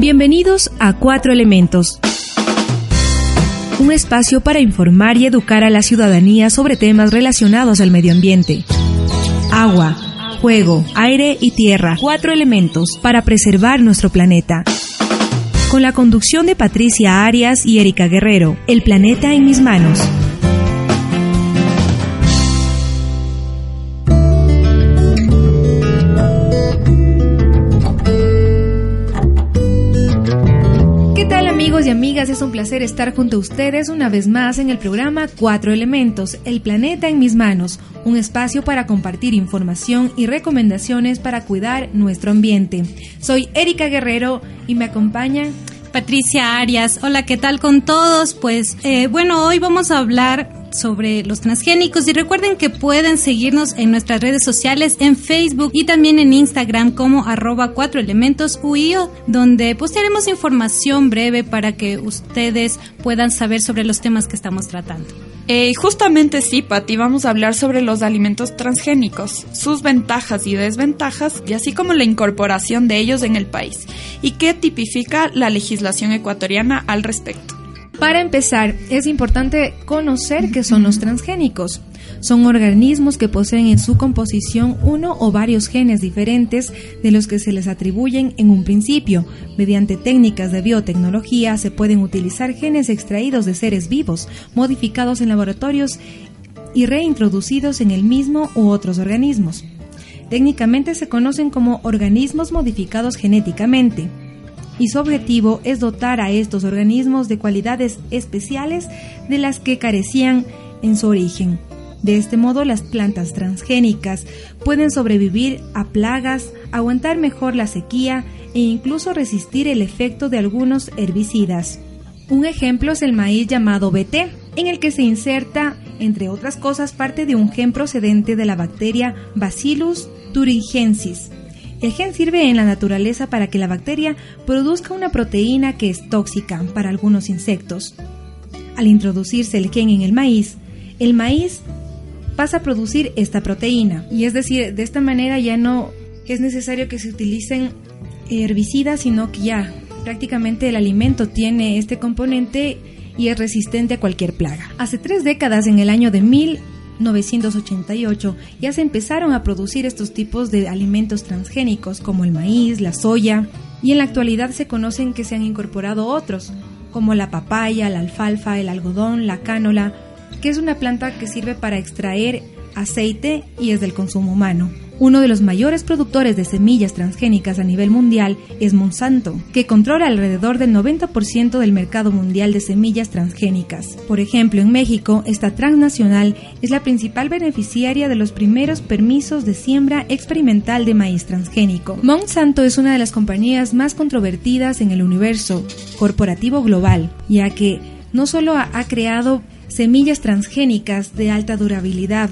Bienvenidos a Cuatro Elementos. Un espacio para informar y educar a la ciudadanía sobre temas relacionados al medio ambiente. Agua, fuego, aire y tierra. Cuatro elementos para preservar nuestro planeta. Con la conducción de Patricia Arias y Erika Guerrero. El planeta en mis manos. Y amigas, es un placer estar junto a ustedes una vez más en el programa Cuatro Elementos, El Planeta en mis manos, un espacio para compartir información y recomendaciones para cuidar nuestro ambiente. Soy Erika Guerrero y me acompaña Patricia Arias. Hola, ¿qué tal con todos? Pues eh, bueno, hoy vamos a hablar sobre los transgénicos y recuerden que pueden seguirnos en nuestras redes sociales en Facebook y también en Instagram como arroba cuatro elementos UIO donde postearemos información breve para que ustedes puedan saber sobre los temas que estamos tratando. Eh, justamente sí, Pati, vamos a hablar sobre los alimentos transgénicos, sus ventajas y desventajas, y así como la incorporación de ellos en el país, y qué tipifica la legislación ecuatoriana al respecto. Para empezar, es importante conocer qué son los transgénicos. Son organismos que poseen en su composición uno o varios genes diferentes de los que se les atribuyen en un principio. Mediante técnicas de biotecnología se pueden utilizar genes extraídos de seres vivos, modificados en laboratorios y reintroducidos en el mismo u otros organismos. Técnicamente se conocen como organismos modificados genéticamente y su objetivo es dotar a estos organismos de cualidades especiales de las que carecían en su origen. De este modo, las plantas transgénicas pueden sobrevivir a plagas, aguantar mejor la sequía e incluso resistir el efecto de algunos herbicidas. Un ejemplo es el maíz llamado BT, en el que se inserta, entre otras cosas, parte de un gen procedente de la bacteria Bacillus thuringiensis, el gen sirve en la naturaleza para que la bacteria produzca una proteína que es tóxica para algunos insectos. Al introducirse el gen en el maíz, el maíz pasa a producir esta proteína. Y es decir, de esta manera ya no es necesario que se utilicen herbicidas, sino que ya prácticamente el alimento tiene este componente y es resistente a cualquier plaga. Hace tres décadas, en el año de mil 1988 ya se empezaron a producir estos tipos de alimentos transgénicos como el maíz, la soya, y en la actualidad se conocen que se han incorporado otros, como la papaya, la alfalfa, el algodón, la cánola, que es una planta que sirve para extraer aceite y es del consumo humano. Uno de los mayores productores de semillas transgénicas a nivel mundial es Monsanto, que controla alrededor del 90% del mercado mundial de semillas transgénicas. Por ejemplo, en México, esta transnacional es la principal beneficiaria de los primeros permisos de siembra experimental de maíz transgénico. Monsanto es una de las compañías más controvertidas en el universo corporativo global, ya que no solo ha creado semillas transgénicas de alta durabilidad,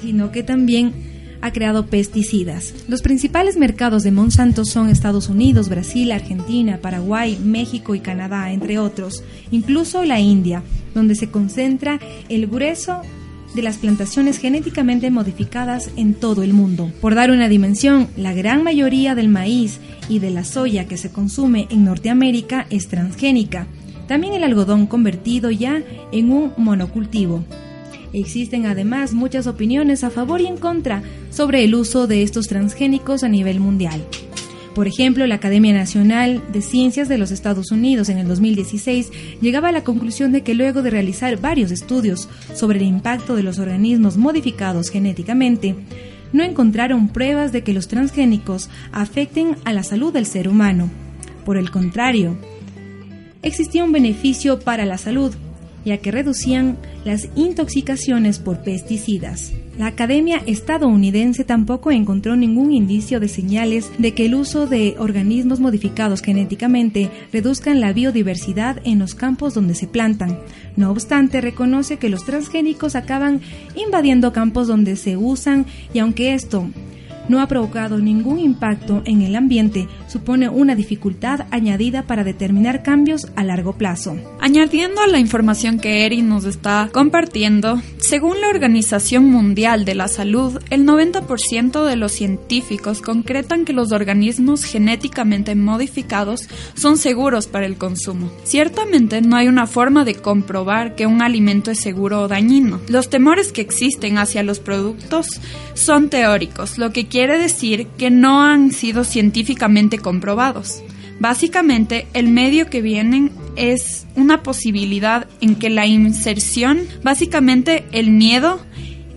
sino que también ha creado pesticidas. Los principales mercados de Monsanto son Estados Unidos, Brasil, Argentina, Paraguay, México y Canadá, entre otros, incluso la India, donde se concentra el grueso de las plantaciones genéticamente modificadas en todo el mundo. Por dar una dimensión, la gran mayoría del maíz y de la soya que se consume en Norteamérica es transgénica. También el algodón convertido ya en un monocultivo. Existen además muchas opiniones a favor y en contra sobre el uso de estos transgénicos a nivel mundial. Por ejemplo, la Academia Nacional de Ciencias de los Estados Unidos en el 2016 llegaba a la conclusión de que luego de realizar varios estudios sobre el impacto de los organismos modificados genéticamente, no encontraron pruebas de que los transgénicos afecten a la salud del ser humano. Por el contrario, existía un beneficio para la salud, ya que reducían las intoxicaciones por pesticidas. La Academia estadounidense tampoco encontró ningún indicio de señales de que el uso de organismos modificados genéticamente reduzcan la biodiversidad en los campos donde se plantan. No obstante, reconoce que los transgénicos acaban invadiendo campos donde se usan y aunque esto no ha provocado ningún impacto en el ambiente, supone una dificultad añadida para determinar cambios a largo plazo. Añadiendo a la información que Eri nos está compartiendo, según la Organización Mundial de la Salud, el 90% de los científicos concretan que los organismos genéticamente modificados son seguros para el consumo. Ciertamente no hay una forma de comprobar que un alimento es seguro o dañino. Los temores que existen hacia los productos son teóricos, lo que quiere decir que no han sido científicamente comprobados. Básicamente, el medio que vienen es una posibilidad en que la inserción, básicamente el miedo,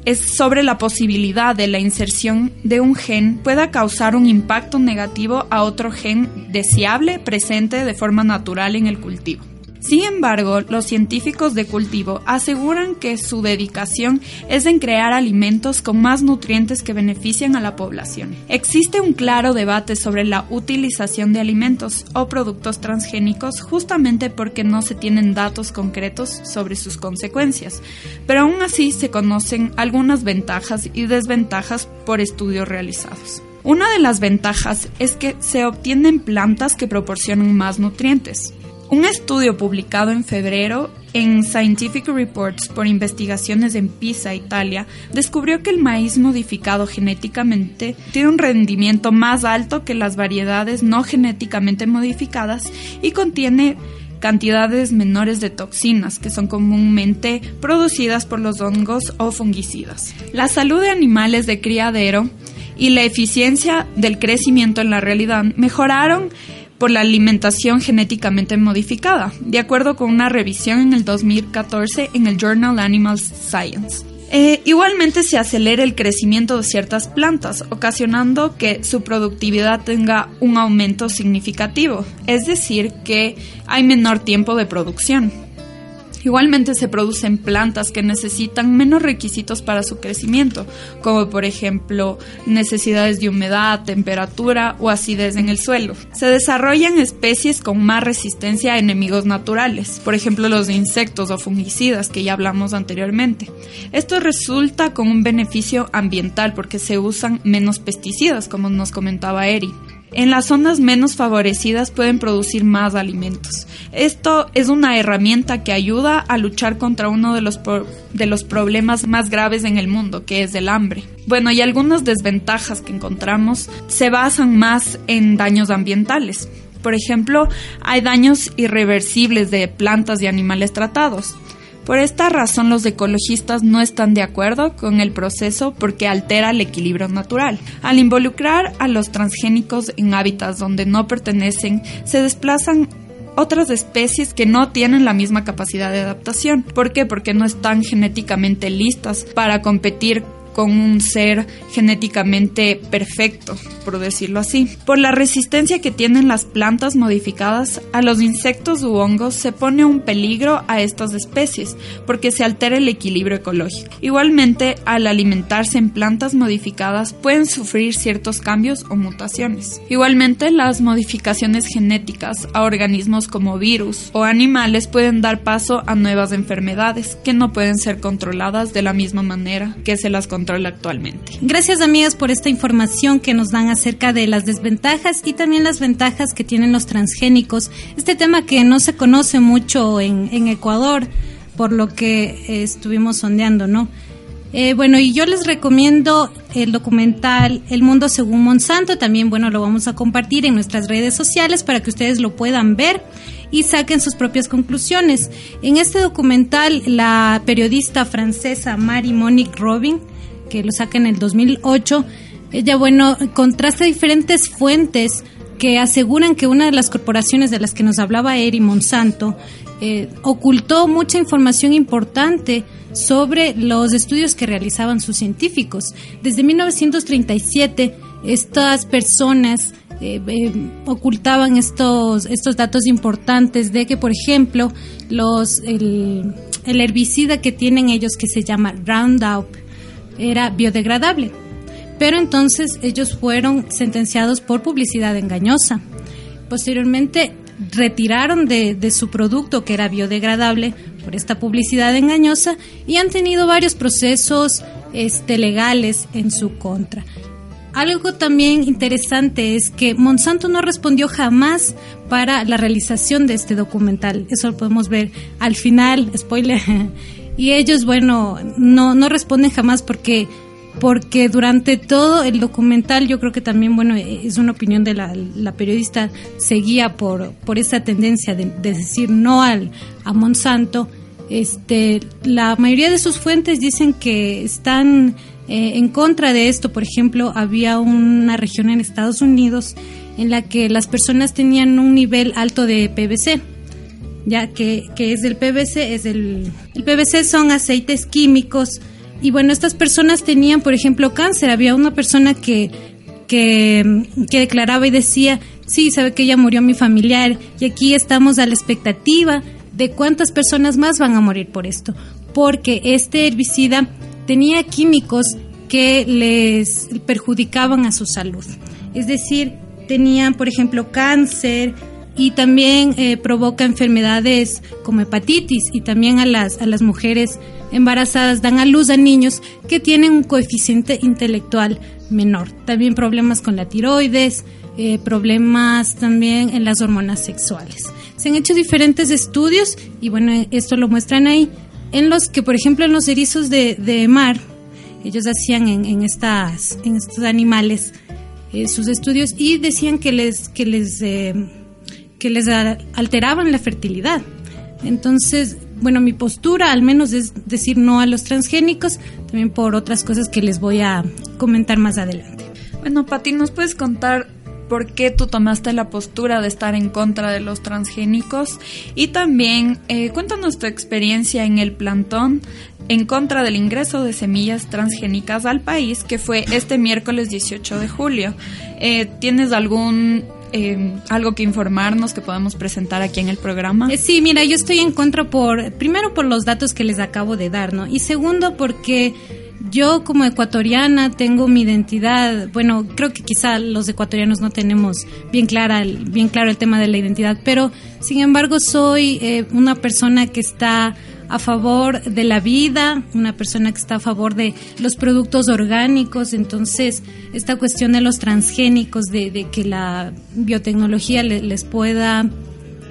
es sobre la posibilidad de la inserción de un gen pueda causar un impacto negativo a otro gen deseable presente de forma natural en el cultivo. Sin embargo, los científicos de cultivo aseguran que su dedicación es en crear alimentos con más nutrientes que benefician a la población. Existe un claro debate sobre la utilización de alimentos o productos transgénicos justamente porque no se tienen datos concretos sobre sus consecuencias, pero aún así se conocen algunas ventajas y desventajas por estudios realizados. Una de las ventajas es que se obtienen plantas que proporcionan más nutrientes. Un estudio publicado en febrero en Scientific Reports por investigaciones en Pisa, Italia, descubrió que el maíz modificado genéticamente tiene un rendimiento más alto que las variedades no genéticamente modificadas y contiene cantidades menores de toxinas que son comúnmente producidas por los hongos o fungicidas. La salud de animales de criadero y la eficiencia del crecimiento en la realidad mejoraron por la alimentación genéticamente modificada, de acuerdo con una revisión en el 2014 en el Journal Animal Science. Eh, igualmente se acelera el crecimiento de ciertas plantas, ocasionando que su productividad tenga un aumento significativo, es decir, que hay menor tiempo de producción. Igualmente se producen plantas que necesitan menos requisitos para su crecimiento, como por ejemplo necesidades de humedad, temperatura o acidez en el suelo. Se desarrollan especies con más resistencia a enemigos naturales, por ejemplo los insectos o fungicidas que ya hablamos anteriormente. Esto resulta con un beneficio ambiental porque se usan menos pesticidas, como nos comentaba Eri. En las zonas menos favorecidas pueden producir más alimentos. Esto es una herramienta que ayuda a luchar contra uno de los, de los problemas más graves en el mundo, que es el hambre. Bueno, y algunas desventajas que encontramos se basan más en daños ambientales. Por ejemplo, hay daños irreversibles de plantas y animales tratados. Por esta razón los ecologistas no están de acuerdo con el proceso porque altera el equilibrio natural. Al involucrar a los transgénicos en hábitats donde no pertenecen, se desplazan otras especies que no tienen la misma capacidad de adaptación. ¿Por qué? Porque no están genéticamente listas para competir con un ser genéticamente perfecto, por decirlo así. Por la resistencia que tienen las plantas modificadas a los insectos u hongos se pone un peligro a estas especies porque se altera el equilibrio ecológico. Igualmente, al alimentarse en plantas modificadas pueden sufrir ciertos cambios o mutaciones. Igualmente, las modificaciones genéticas a organismos como virus o animales pueden dar paso a nuevas enfermedades que no pueden ser controladas de la misma manera que se las controla actualmente. Gracias amigas por esta información que nos dan acerca de las desventajas y también las ventajas que tienen los transgénicos. Este tema que no se conoce mucho en, Ecuador, por lo que eh, estuvimos sondeando, ¿no? Eh, bueno, y yo les recomiendo el documental El Mundo Según Monsanto. También, bueno, lo vamos a compartir en nuestras redes sociales para que ustedes lo puedan ver y saquen sus propias conclusiones. En este documental, la periodista francesa Marie Monique Robin, que lo saca en el 2008, ella, bueno, contrasta diferentes fuentes que aseguran que una de las corporaciones de las que nos hablaba Eri Monsanto eh, ocultó mucha información importante sobre los estudios que realizaban sus científicos. Desde 1937, estas personas eh, eh, ocultaban estos, estos datos importantes de que, por ejemplo, los, el, el herbicida que tienen ellos que se llama Roundup, era biodegradable. Pero entonces ellos fueron sentenciados por publicidad engañosa. Posteriormente retiraron de, su producto que era biodegradable por esta publicidad engañosa y han tenido varios procesos este, legales en su contra. Algo también interesante es que Monsanto no respondió jamás para la realización de este documental. Eso lo podemos ver al final, spoiler. Y ellos, bueno, no, no responden jamás porque porque durante todo el documental yo creo que también, bueno, es una opinión de la, la periodista, seguía por, por esa tendencia de, de, decir no al, a Monsanto. Este, la mayoría de sus fuentes dicen que están eh, en contra de esto. Por ejemplo, había una región en Estados Unidos en la que las personas tenían un nivel alto de PVC ya que, que es el PVC, es el, el PVC son aceites químicos y bueno, estas personas tenían, por ejemplo, cáncer. Había una persona que, que, que declaraba y decía, sí, sabe que ya murió mi familiar y aquí estamos a la expectativa de cuántas personas más van a morir por esto. Porque este herbicida tenía químicos que les perjudicaban a su salud. Es decir, tenían, por ejemplo, cáncer y también eh, provoca enfermedades como hepatitis y también a las, a las mujeres embarazadas dan a luz a niños que tienen un coeficiente intelectual menor. También problemas con la tiroides, eh, problemas también en las hormonas sexuales. Se han hecho diferentes estudios y bueno, esto lo muestran ahí, en los que por ejemplo en los erizos de, de mar, ellos hacían en, en, estas, en estos animales eh, sus estudios y decían que les, que les, que les alteraban la fertilidad. Entonces, bueno, mi postura al menos es decir no a los transgénicos, también por otras cosas que les voy a comentar más adelante. Bueno, Pati, ¿nos puedes contar por qué tú tomaste la postura de estar en contra de los transgénicos? Y también eh, cuéntanos tu experiencia en el plantón en contra del ingreso de semillas transgénicas al país, que fue este miércoles 18 de julio. Eh, ¿Tienes algún eh, algo que informarnos que podamos presentar aquí en el programa? Eh, sí, mira, yo estoy en contra por, primero por los datos que les acabo de dar, ¿no? Y segundo porque yo como ecuatoriana tengo mi identidad, bueno, creo que quizá los ecuatorianos no tenemos bien clara, bien claro el tema de la identidad, pero sin embargo soy eh, una persona que está a favor de la vida, una persona que está a favor de los productos orgánicos, entonces esta cuestión de los transgénicos, de, que la biotecnología les pueda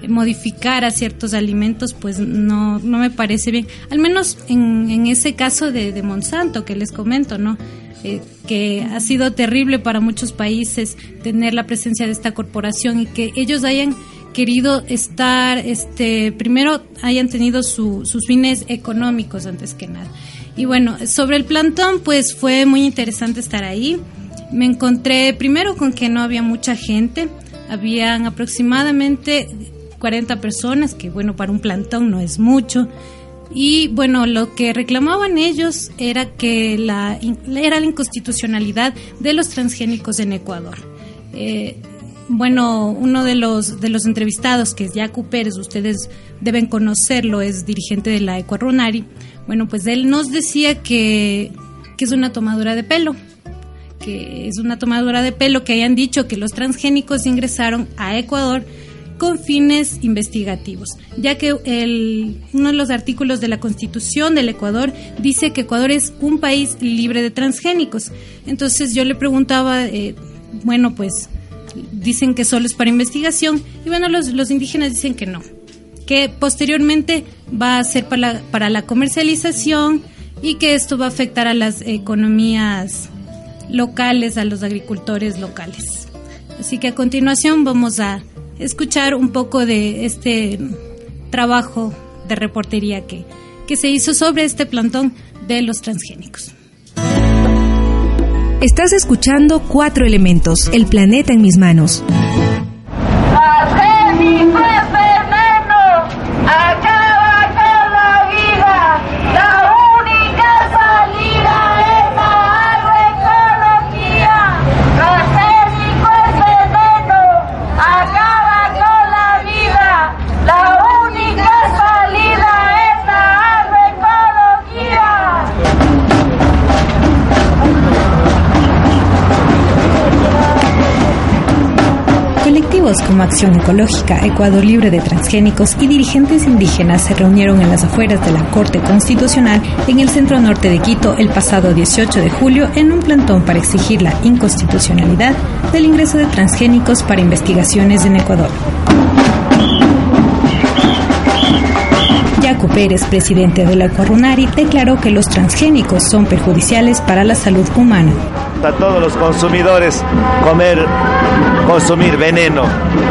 modificar a ciertos alimentos, pues no, no me parece bien. Al menos en, en ese caso de, Monsanto que les comento, ¿no? Eh, que ha sido terrible para muchos países tener la presencia de esta corporación y que ellos hayan querido estar, este, primero hayan tenido sus fines económicos antes que nada. Y bueno, sobre el plantón, pues fue muy interesante estar ahí. Me encontré primero con que no había mucha gente, habían aproximadamente 40 personas, que bueno, para un plantón no es mucho. Y bueno, lo que reclamaban ellos era que la, era la inconstitucionalidad de los transgénicos en Ecuador. Eh, bueno, uno de los, de los entrevistados, que es Jaco Pérez, ustedes deben conocerlo, es dirigente de la Ecuarunari. Bueno, pues él nos decía que, que es una tomadura de pelo, que es una tomadura de pelo que hayan dicho que los transgénicos ingresaron a Ecuador con fines investigativos, ya que el, uno de los artículos de la Constitución del Ecuador dice que Ecuador es un país libre de transgénicos. Entonces yo le preguntaba, eh, bueno, pues dicen que solo es para investigación y bueno, los, los indígenas dicen que no, que posteriormente va a ser para la, para la comercialización y que esto va a afectar a las economías locales, a los agricultores locales. Así que a continuación vamos a escuchar un poco de este trabajo de reportería que, que se hizo sobre este plantón de los transgénicos. Estás escuchando Cuatro Elementos, el planeta en mis manos. Como Acción Ecológica, Ecuador Libre de Transgénicos y dirigentes indígenas se reunieron en las afueras de la Corte Constitucional en el centro norte de Quito el pasado 18 de julio en un plantón para exigir la inconstitucionalidad del ingreso de transgénicos para investigaciones en Ecuador. Jaco Pérez, presidente de la Corunari, declaró que los transgénicos son perjudiciales para la salud humana. A todos los consumidores comer, consumir veneno,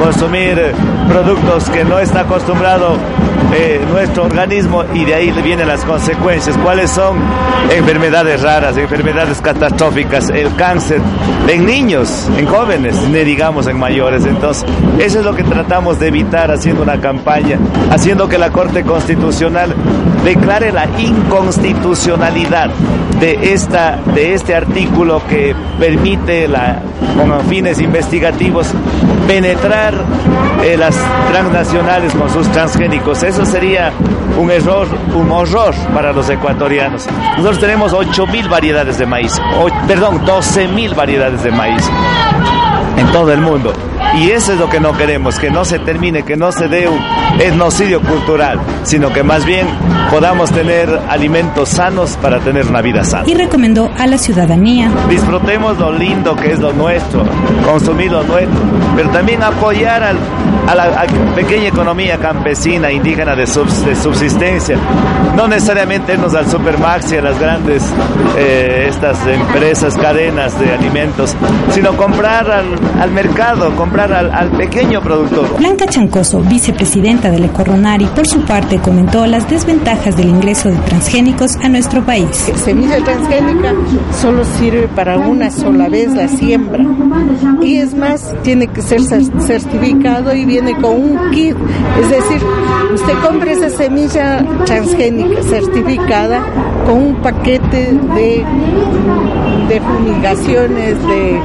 consumir productos que no está acostumbrado eh, nuestro organismo y de ahí vienen las consecuencias. ¿Cuáles son? Enfermedades raras, enfermedades catastróficas, el cáncer en niños, en jóvenes, ni digamos en mayores. Entonces, eso es lo que tratamos de evitar haciendo una campaña, haciendo que la Corte Constitucional declare la inconstitucionalidad de, esta, de este artículo que permite la, con fines investigativos penetrar eh, las transnacionales con sus transgénicos. Eso sería un error, un horror para los ecuatorianos. Nosotros tenemos 8.000 variedades de maíz, perdón, 12.000 variedades de maíz en todo el mundo. Y eso es lo que no queremos, que no se termine, que no se dé un etnocidio cultural, sino que más bien podamos tener alimentos sanos para tener una vida sana. Y recomendó a la ciudadanía. Disfrutemos lo lindo que es lo nuestro, consumir lo nuestro, pero también apoyar al, a la pequeña economía campesina, indígena de, subsistencia. No necesariamente irnos al supermax y a las grandes, eh, estas empresas, cadenas de alimentos, sino comprar al, al mercado, comprar al, pequeño productor. Blanca Chancoso, vicepresidenta del Ecoronari, por su parte comentó las desventajas del ingreso de transgénicos a nuestro país. Semilla transgénica solo sirve para una sola vez la siembra y es más, tiene que ser certificado y viene con un kit, es decir, usted compra esa semilla transgénica certificada con un paquete de, de fumigaciones, de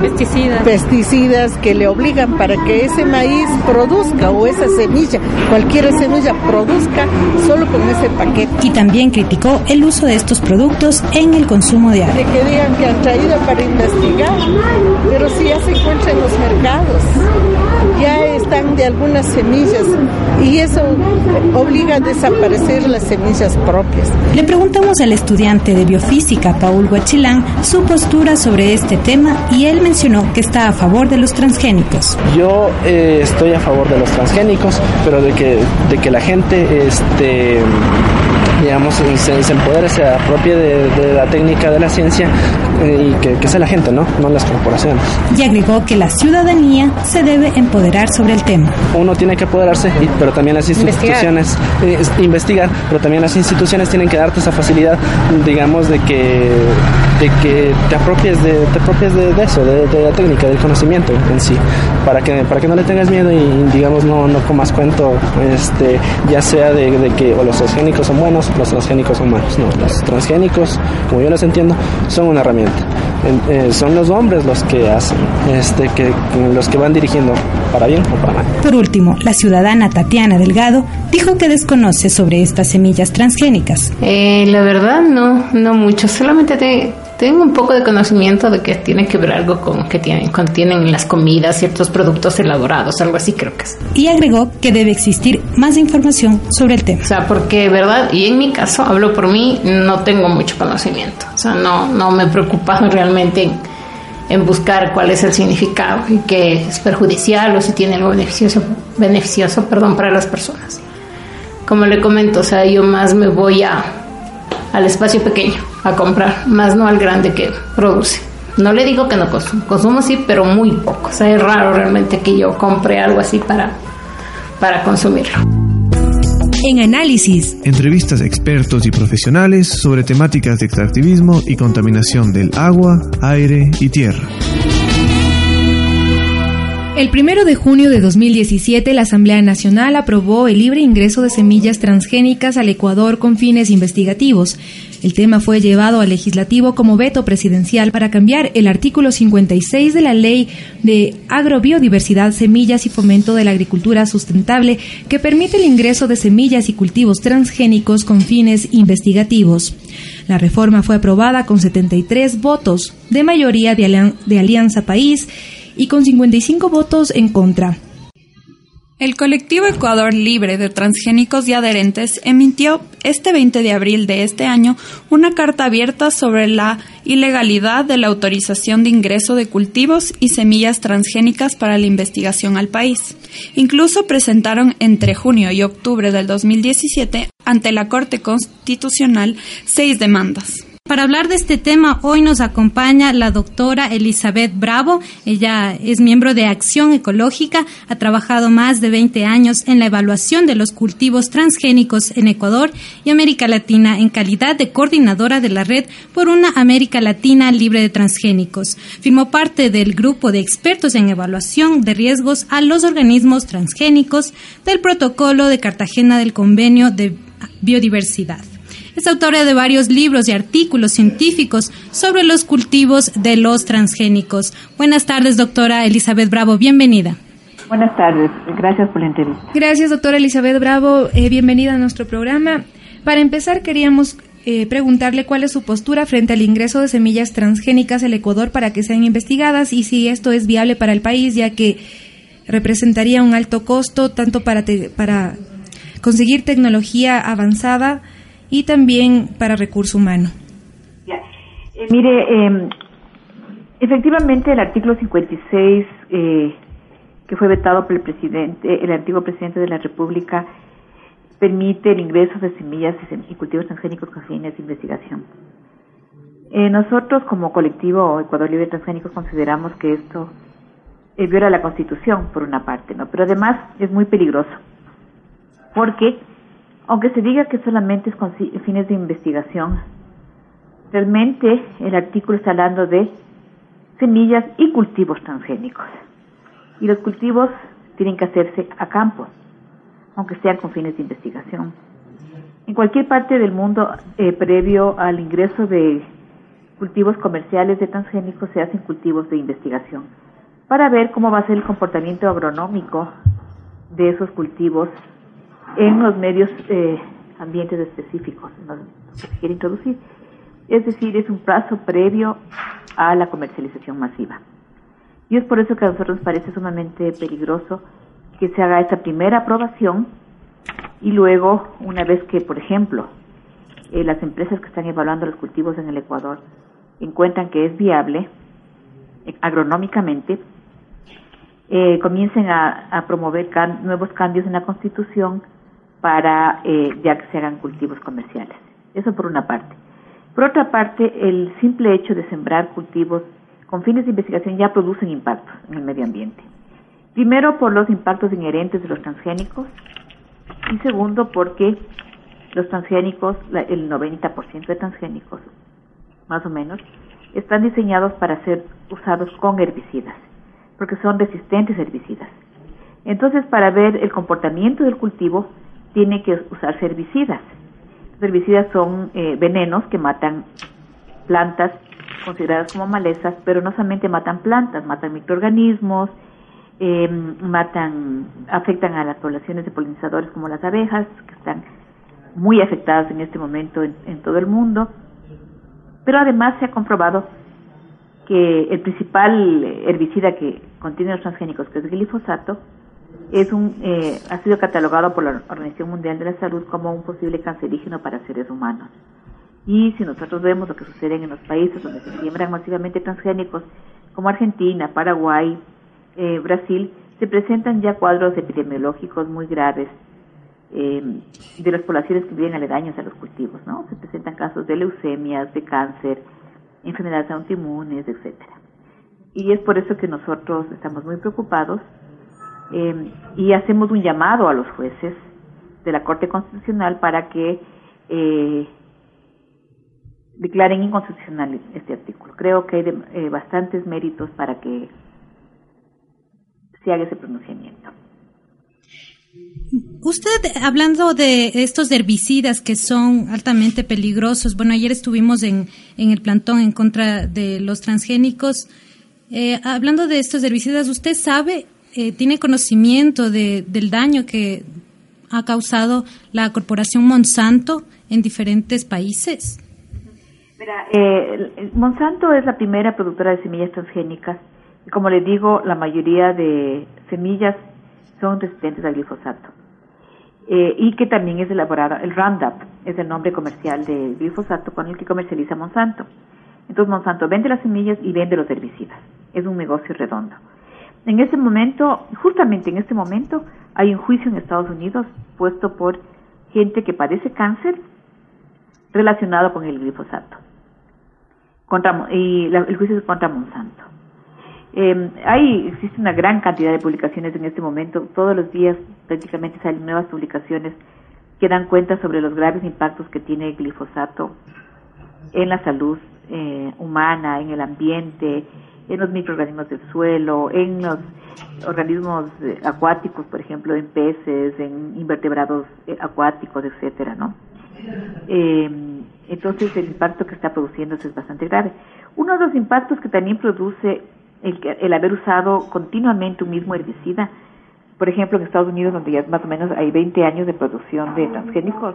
pesticidas. pesticidas que le obligan para que ese maíz produzca o esa semilla, cualquier semilla produzca solo con ese paquete. Y también criticó el uso de estos productos en el consumo de agua. De que digan que han traído para investigar, pero si ya se encuentra en los mercados, están de algunas semillas y eso obliga a desaparecer las semillas propias. Le preguntamos al estudiante de biofísica Paul Huachilán su postura sobre este tema y él mencionó que está a favor de los transgénicos yo eh, estoy a favor de los transgénicos, pero de que, de que la gente este, digamos, se, se empodere, se apropie de, la técnica de la ciencia eh, y que, sea la gente, ¿no? No las corporaciones. Y agregó que la ciudadanía se debe empoderar sobre el tema. Uno tiene que empoderarse, pero también las instituciones, investigar. Eh, pero también las instituciones tienen que darte esa facilidad, digamos, de que, de que te apropies de, te apropies de, eso, de, la técnica, del conocimiento en sí, para que, para que no le tengas miedo y, digamos, no, no comas cuento, este, ya sea de, de que o los transgénicos son buenos los transgénicos son malos. No, los transgénicos, como yo los entiendo, son una herramienta. Eh, son los hombres los que hacen, este, que, los que van dirigiendo para bien o para mal. Por último, la ciudadana Tatiana Delgado dijo que desconoce sobre estas semillas transgénicas. Eh, la verdad, no, no mucho. Solamente te, tengo un poco de conocimiento de que tiene que ver algo con que tienen, contienen en las comidas ciertos productos elaborados, algo así creo que es. Y agregó que debe existir más información sobre el tema. O sea, porque, ¿verdad? Y en mi caso, hablo por mí, no tengo mucho conocimiento. O sea, no, no me he preocupado realmente en, en buscar cuál es el significado y que es perjudicial o si tiene algo beneficioso, beneficioso perdón, para las personas. Como le comento, o sea, yo más me voy a, al espacio pequeño a comprar, más no al grande que produce. No le digo que no consumo, consumo sí, pero muy poco. O sea, es raro realmente que yo compre algo así para, para consumirlo. En análisis. Entrevistas a expertos y profesionales sobre temáticas de extractivismo y contaminación del agua, aire y tierra. El primero de junio de 2017, la Asamblea Nacional aprobó el libre ingreso de semillas transgénicas al Ecuador con fines investigativos. El tema fue llevado al legislativo como veto presidencial para cambiar el artículo 56 de la Ley de Agrobiodiversidad, Semillas y Fomento de la Agricultura Sustentable, que permite el ingreso de semillas y cultivos transgénicos con fines investigativos. La reforma fue aprobada con 73 votos, de mayoría de, Alianza País, y con 55 votos en contra. El colectivo Ecuador Libre de Transgénicos y Adherentes emitió este 20 de abril de este año una carta abierta sobre la ilegalidad de la autorización de ingreso de cultivos y semillas transgénicas para la investigación al país. Incluso presentaron entre junio y octubre del 2017 ante la Corte Constitucional seis demandas. Para hablar de este tema, hoy nos acompaña la doctora Elizabeth Bravo. Ella es miembro de Acción Ecológica, ha trabajado más de 20 años en la evaluación de los cultivos transgénicos en Ecuador y América Latina en calidad de coordinadora de la red por una América Latina libre de transgénicos. Firmó parte del grupo de expertos en evaluación de riesgos a los organismos transgénicos del protocolo de Cartagena del Convenio de Biodiversidad. Es autora de varios libros y artículos científicos sobre los cultivos de los transgénicos. Buenas tardes, doctora Elizabeth Bravo. Bienvenida. Buenas tardes. Gracias por la entrevista. Gracias, doctora Elizabeth Bravo. Eh, bienvenida a nuestro programa. Para empezar, queríamos eh, preguntarle cuál es su postura frente al ingreso de semillas transgénicas al Ecuador para que sean investigadas y si esto es viable para el país, ya que representaría un alto costo tanto para, para conseguir tecnología avanzada y también para recurso humano. Eh, mire, em, efectivamente el artículo 56 eh, que fue vetado por el presidente, el antiguo presidente de la República, permite el ingreso de semillas y cultivos transgénicos con fines de investigación. Eh, nosotros como colectivo Ecuador Libre Transgénicos consideramos que esto viola la Constitución por una parte, ¿no? Pero además es muy peligroso porque aunque se diga que solamente es con fines de investigación, realmente el artículo está hablando de semillas y cultivos transgénicos. Y los cultivos tienen que hacerse a campo, aunque sean con fines de investigación. En cualquier parte del mundo, eh, previo al ingreso de cultivos comerciales de transgénicos, se hacen cultivos de investigación para ver cómo va a ser el comportamiento agronómico de esos cultivos en los medios eh, ambientes específicos que se quiere introducir. Es decir, es un plazo previo a la comercialización masiva. Y es por eso que a nosotros nos parece sumamente peligroso que se haga esa primera aprobación y luego, una vez que, por ejemplo, eh, las empresas que están evaluando los cultivos en el Ecuador encuentran que es viable eh, agronómicamente, eh, comiencen a, a promover nuevos cambios en la Constitución para eh, ya que se hagan cultivos comerciales. Eso por una parte. Por otra parte, el simple hecho de sembrar cultivos con fines de investigación ya producen impactos en el medio ambiente. Primero, por los impactos inherentes de los transgénicos y segundo, porque los transgénicos, el 90% de transgénicos, más o menos, están diseñados para ser usados con herbicidas, porque son resistentes a herbicidas. Entonces, para ver el comportamiento del cultivo, tiene que usar herbicidas. Los herbicidas son eh, venenos que matan plantas consideradas como malezas, pero no solamente matan plantas, matan microorganismos, eh, matan, afectan a las poblaciones de polinizadores como las abejas, que están muy afectadas en este momento en, en todo el mundo. Pero además se ha comprobado que el principal herbicida que contiene los transgénicos, que es el glifosato, es un, eh, ha sido catalogado por la Organización Mundial de la Salud como un posible cancerígeno para seres humanos. Y si nosotros vemos lo que sucede en los países donde se siembran masivamente transgénicos, como Argentina, Paraguay, eh, Brasil, se presentan ya cuadros epidemiológicos muy graves eh, de las poblaciones que viven aledaños a los cultivos, ¿no? Se presentan casos de leucemias, de cáncer, enfermedades autoinmunes, etcétera. Y es por eso que nosotros estamos muy preocupados Em, y hacemos un llamado a los jueces de la Corte Constitucional para que eh, declaren inconstitucional este artículo. Creo que hay eh, bastantes méritos para que se haga ese pronunciamiento. Usted, hablando de estos herbicidas que son altamente peligrosos, bueno, ayer estuvimos en, en el plantón en contra de los transgénicos. Eh, hablando de estos herbicidas, ¿usted sabe eh, tiene conocimiento de, del daño que ha causado la corporación Monsanto en diferentes países? Eh, Monsanto es la primera productora de semillas transgénicas Como les digo, la mayoría de semillas son resistentes al glifosato. Eh, y que también es elaborada, el Roundup es el nombre comercial del glifosato con el que comercializa Monsanto. Entonces Monsanto vende las semillas y vende los herbicidas. Es un negocio redondo. En este momento, justamente en este momento, hay un juicio en Estados Unidos puesto por gente que padece cáncer relacionado con el glifosato. Contra, y el juicio es contra Monsanto. Eh, hay, existe una gran cantidad de publicaciones en este momento. Todos los días prácticamente salen nuevas publicaciones que dan cuenta sobre los graves impactos que tiene el glifosato en la salud eh, humana, en el ambiente, en los microorganismos del suelo, en los organismos eh, acuáticos, por ejemplo, en peces, en invertebrados eh, acuáticos, etcétera, ¿no? Eh, entonces el impacto que está produciendo es bastante grave. Uno de los impactos que también produce el, el haber usado continuamente un mismo herbicida, por ejemplo en Estados Unidos donde ya más o menos hay 20 años de producción de transgénicos,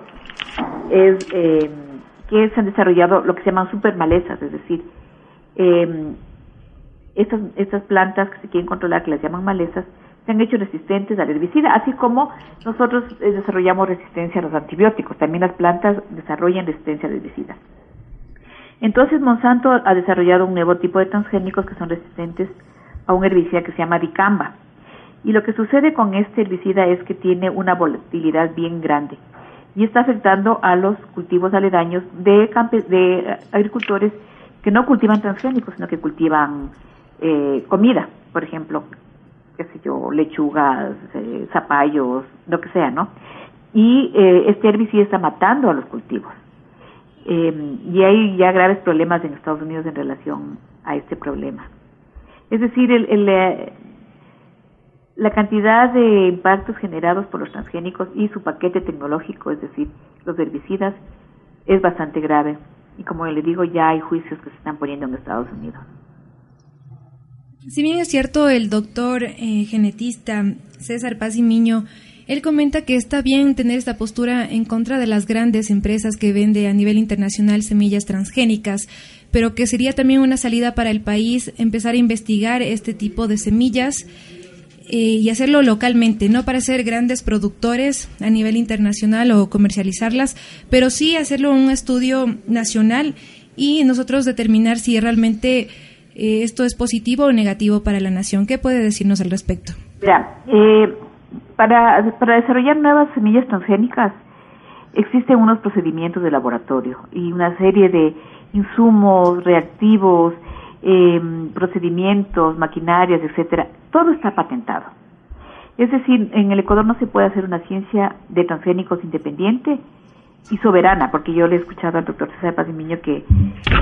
es eh, que se han desarrollado lo que se llaman supermalezas, es decir, eh, estas, estas plantas que se quieren controlar, que las llaman malezas, se han hecho resistentes al herbicida, así como nosotros eh, desarrollamos resistencia a los antibióticos, también las plantas desarrollan resistencia al herbicida. Entonces Monsanto ha desarrollado un nuevo tipo de transgénicos que son resistentes a un herbicida que se llama dicamba. Y lo que sucede con este herbicida es que tiene una volatilidad bien grande y está afectando a los cultivos aledaños de, de agricultores que no cultivan transgénicos, sino que cultivan eh, comida, por ejemplo, qué sé yo, lechugas, eh, zapallos, lo que sea, ¿no? Y eh, este herbicida está matando a los cultivos. Eh, y hay ya graves problemas en Estados Unidos en relación a este problema. Es decir, el, el, la cantidad de impactos generados por los transgénicos y su paquete tecnológico, es decir, los herbicidas, es bastante grave. Y como le digo, ya hay juicios que se están poniendo en Estados Unidos. Si bien es cierto, el doctor eh, genetista César Paz y Miño, él comenta que está bien tener esta postura en contra de las grandes empresas que vende a nivel internacional semillas transgénicas, pero que sería también una salida para el país empezar a investigar este tipo de semillas eh, y hacerlo localmente, no para ser grandes productores a nivel internacional o comercializarlas, pero sí hacerlo un estudio nacional y nosotros determinar si realmente esto es positivo o negativo para la nación. ¿Qué puede decirnos al respecto? Mira, eh, para, para desarrollar nuevas semillas transgénicas existen unos procedimientos de laboratorio y una serie de insumos, reactivos, eh, procedimientos, maquinarias, etcétera. Todo está patentado. Es decir, en el Ecuador no se puede hacer una ciencia de transgénicos independiente y soberana, porque yo le he escuchado al doctor César Pazimiño que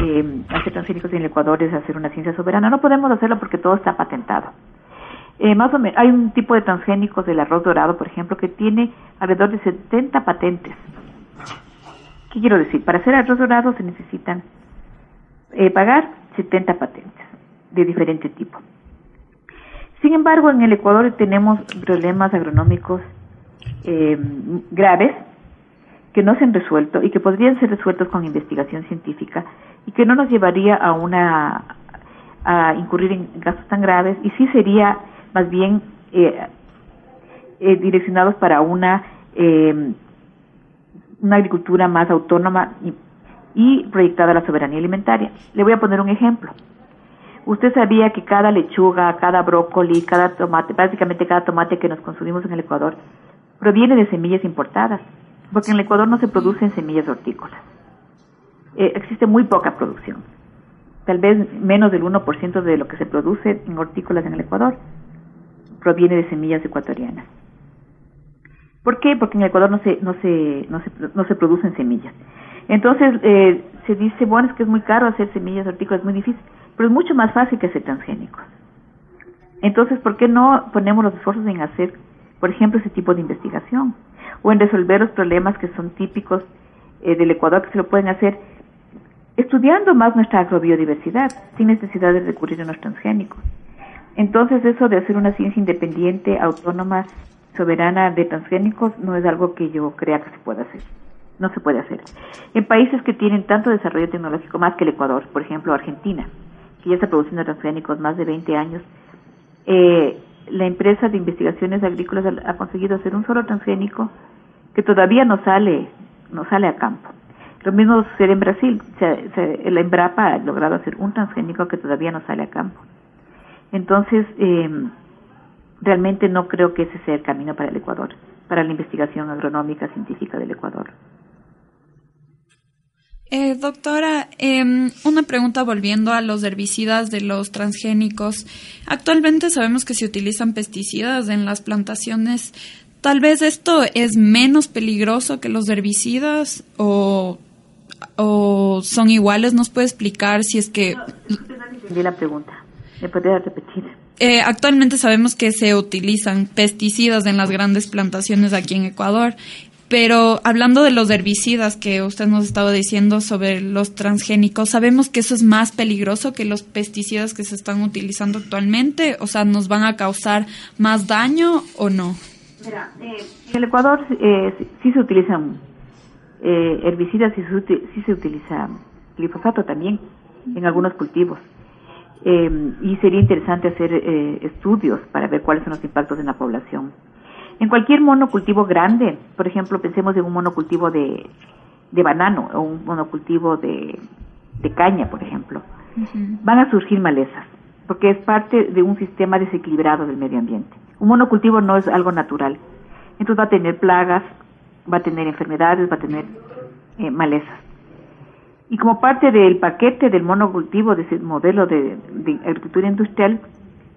eh, hacer transgénicos en el Ecuador es hacer una ciencia soberana. No podemos hacerlo porque todo está patentado. Eh, más o menos, hay un tipo de transgénicos del arroz dorado, por ejemplo, que tiene alrededor de 70 patentes. ¿Qué quiero decir? Para hacer arroz dorado se necesitan eh, pagar 70 patentes de diferente tipo. Sin embargo, en el Ecuador tenemos problemas agronómicos eh, graves que no se han resuelto y que podrían ser resueltos con investigación científica y que no nos llevaría a una a incurrir en gastos tan graves y sí sería más bien eh, eh, direccionados para una eh, una agricultura más autónoma y, y proyectada a la soberanía alimentaria. Le voy a poner un ejemplo. Usted sabía que cada lechuga, cada brócoli, cada tomate, básicamente cada tomate que nos consumimos en el Ecuador, proviene de semillas importadas porque en el Ecuador no se producen semillas hortícolas. Eh, existe muy poca producción, tal vez menos del 1% de lo que se produce en hortícolas en el Ecuador proviene de semillas ecuatorianas. ¿Por qué? Porque en el Ecuador no se, no se, no se, no se producen semillas. Entonces eh, se dice, bueno, es que es muy caro hacer semillas hortícolas, es muy difícil, pero es mucho más fácil que hacer transgénicos. Entonces, ¿por qué no ponemos los esfuerzos en hacer, por ejemplo, ese tipo de investigación? o en resolver los problemas que son típicos eh, del Ecuador que se lo pueden hacer estudiando más nuestra agrobiodiversidad sin necesidad de recurrir a los transgénicos. Entonces eso de hacer una ciencia independiente, autónoma, soberana de transgénicos no es algo que yo crea que se pueda hacer. No se puede hacer. En países que tienen tanto desarrollo tecnológico más que el Ecuador, por ejemplo Argentina, que ya está produciendo transgénicos más de 20 años, eh, la empresa de investigaciones agrícolas ha, conseguido hacer un solo transgénico que todavía no sale, no sale a campo. Lo mismo sucede en Brasil. la Embrapa ha logrado hacer un transgénico que todavía no sale a campo. Entonces, eh, realmente no creo que ese sea el camino para el Ecuador, para la investigación agronómica científica del Ecuador. Eh, doctora, em, una pregunta volviendo a los herbicidas de los transgénicos. Actualmente sabemos que se utilizan pesticidas en las plantaciones. Tal vez esto es menos peligroso que los herbicidas o, o son iguales. ¿Nos puede explicar si es que... No, la pregunta. ¿Me podría repetir? Eh, actualmente sabemos que se utilizan pesticidas en las grandes plantaciones aquí en Ecuador pero hablando de los herbicidas que usted nos estaba diciendo sobre los transgénicos, sabemos que eso es más peligroso que los pesticidas que se están utilizando actualmente. O sea, ¿nos van a causar más daño o no? Mira, eh, en el Ecuador eh, sí se utilizan eh, herbicidas y sí se utiliza glifosato también en algunos cultivos. y sería interesante hacer estudios para ver cuáles son los impactos en la población. En cualquier monocultivo grande, por ejemplo, pensemos en un monocultivo de, de banano o un monocultivo de, de caña, por ejemplo, van a surgir malezas, porque es parte de un sistema desequilibrado del medio ambiente. Un monocultivo no es algo natural, entonces va a tener plagas, va a tener enfermedades, va a tener eh, malezas. Y como parte del paquete del monocultivo, de ese modelo de, de agricultura industrial,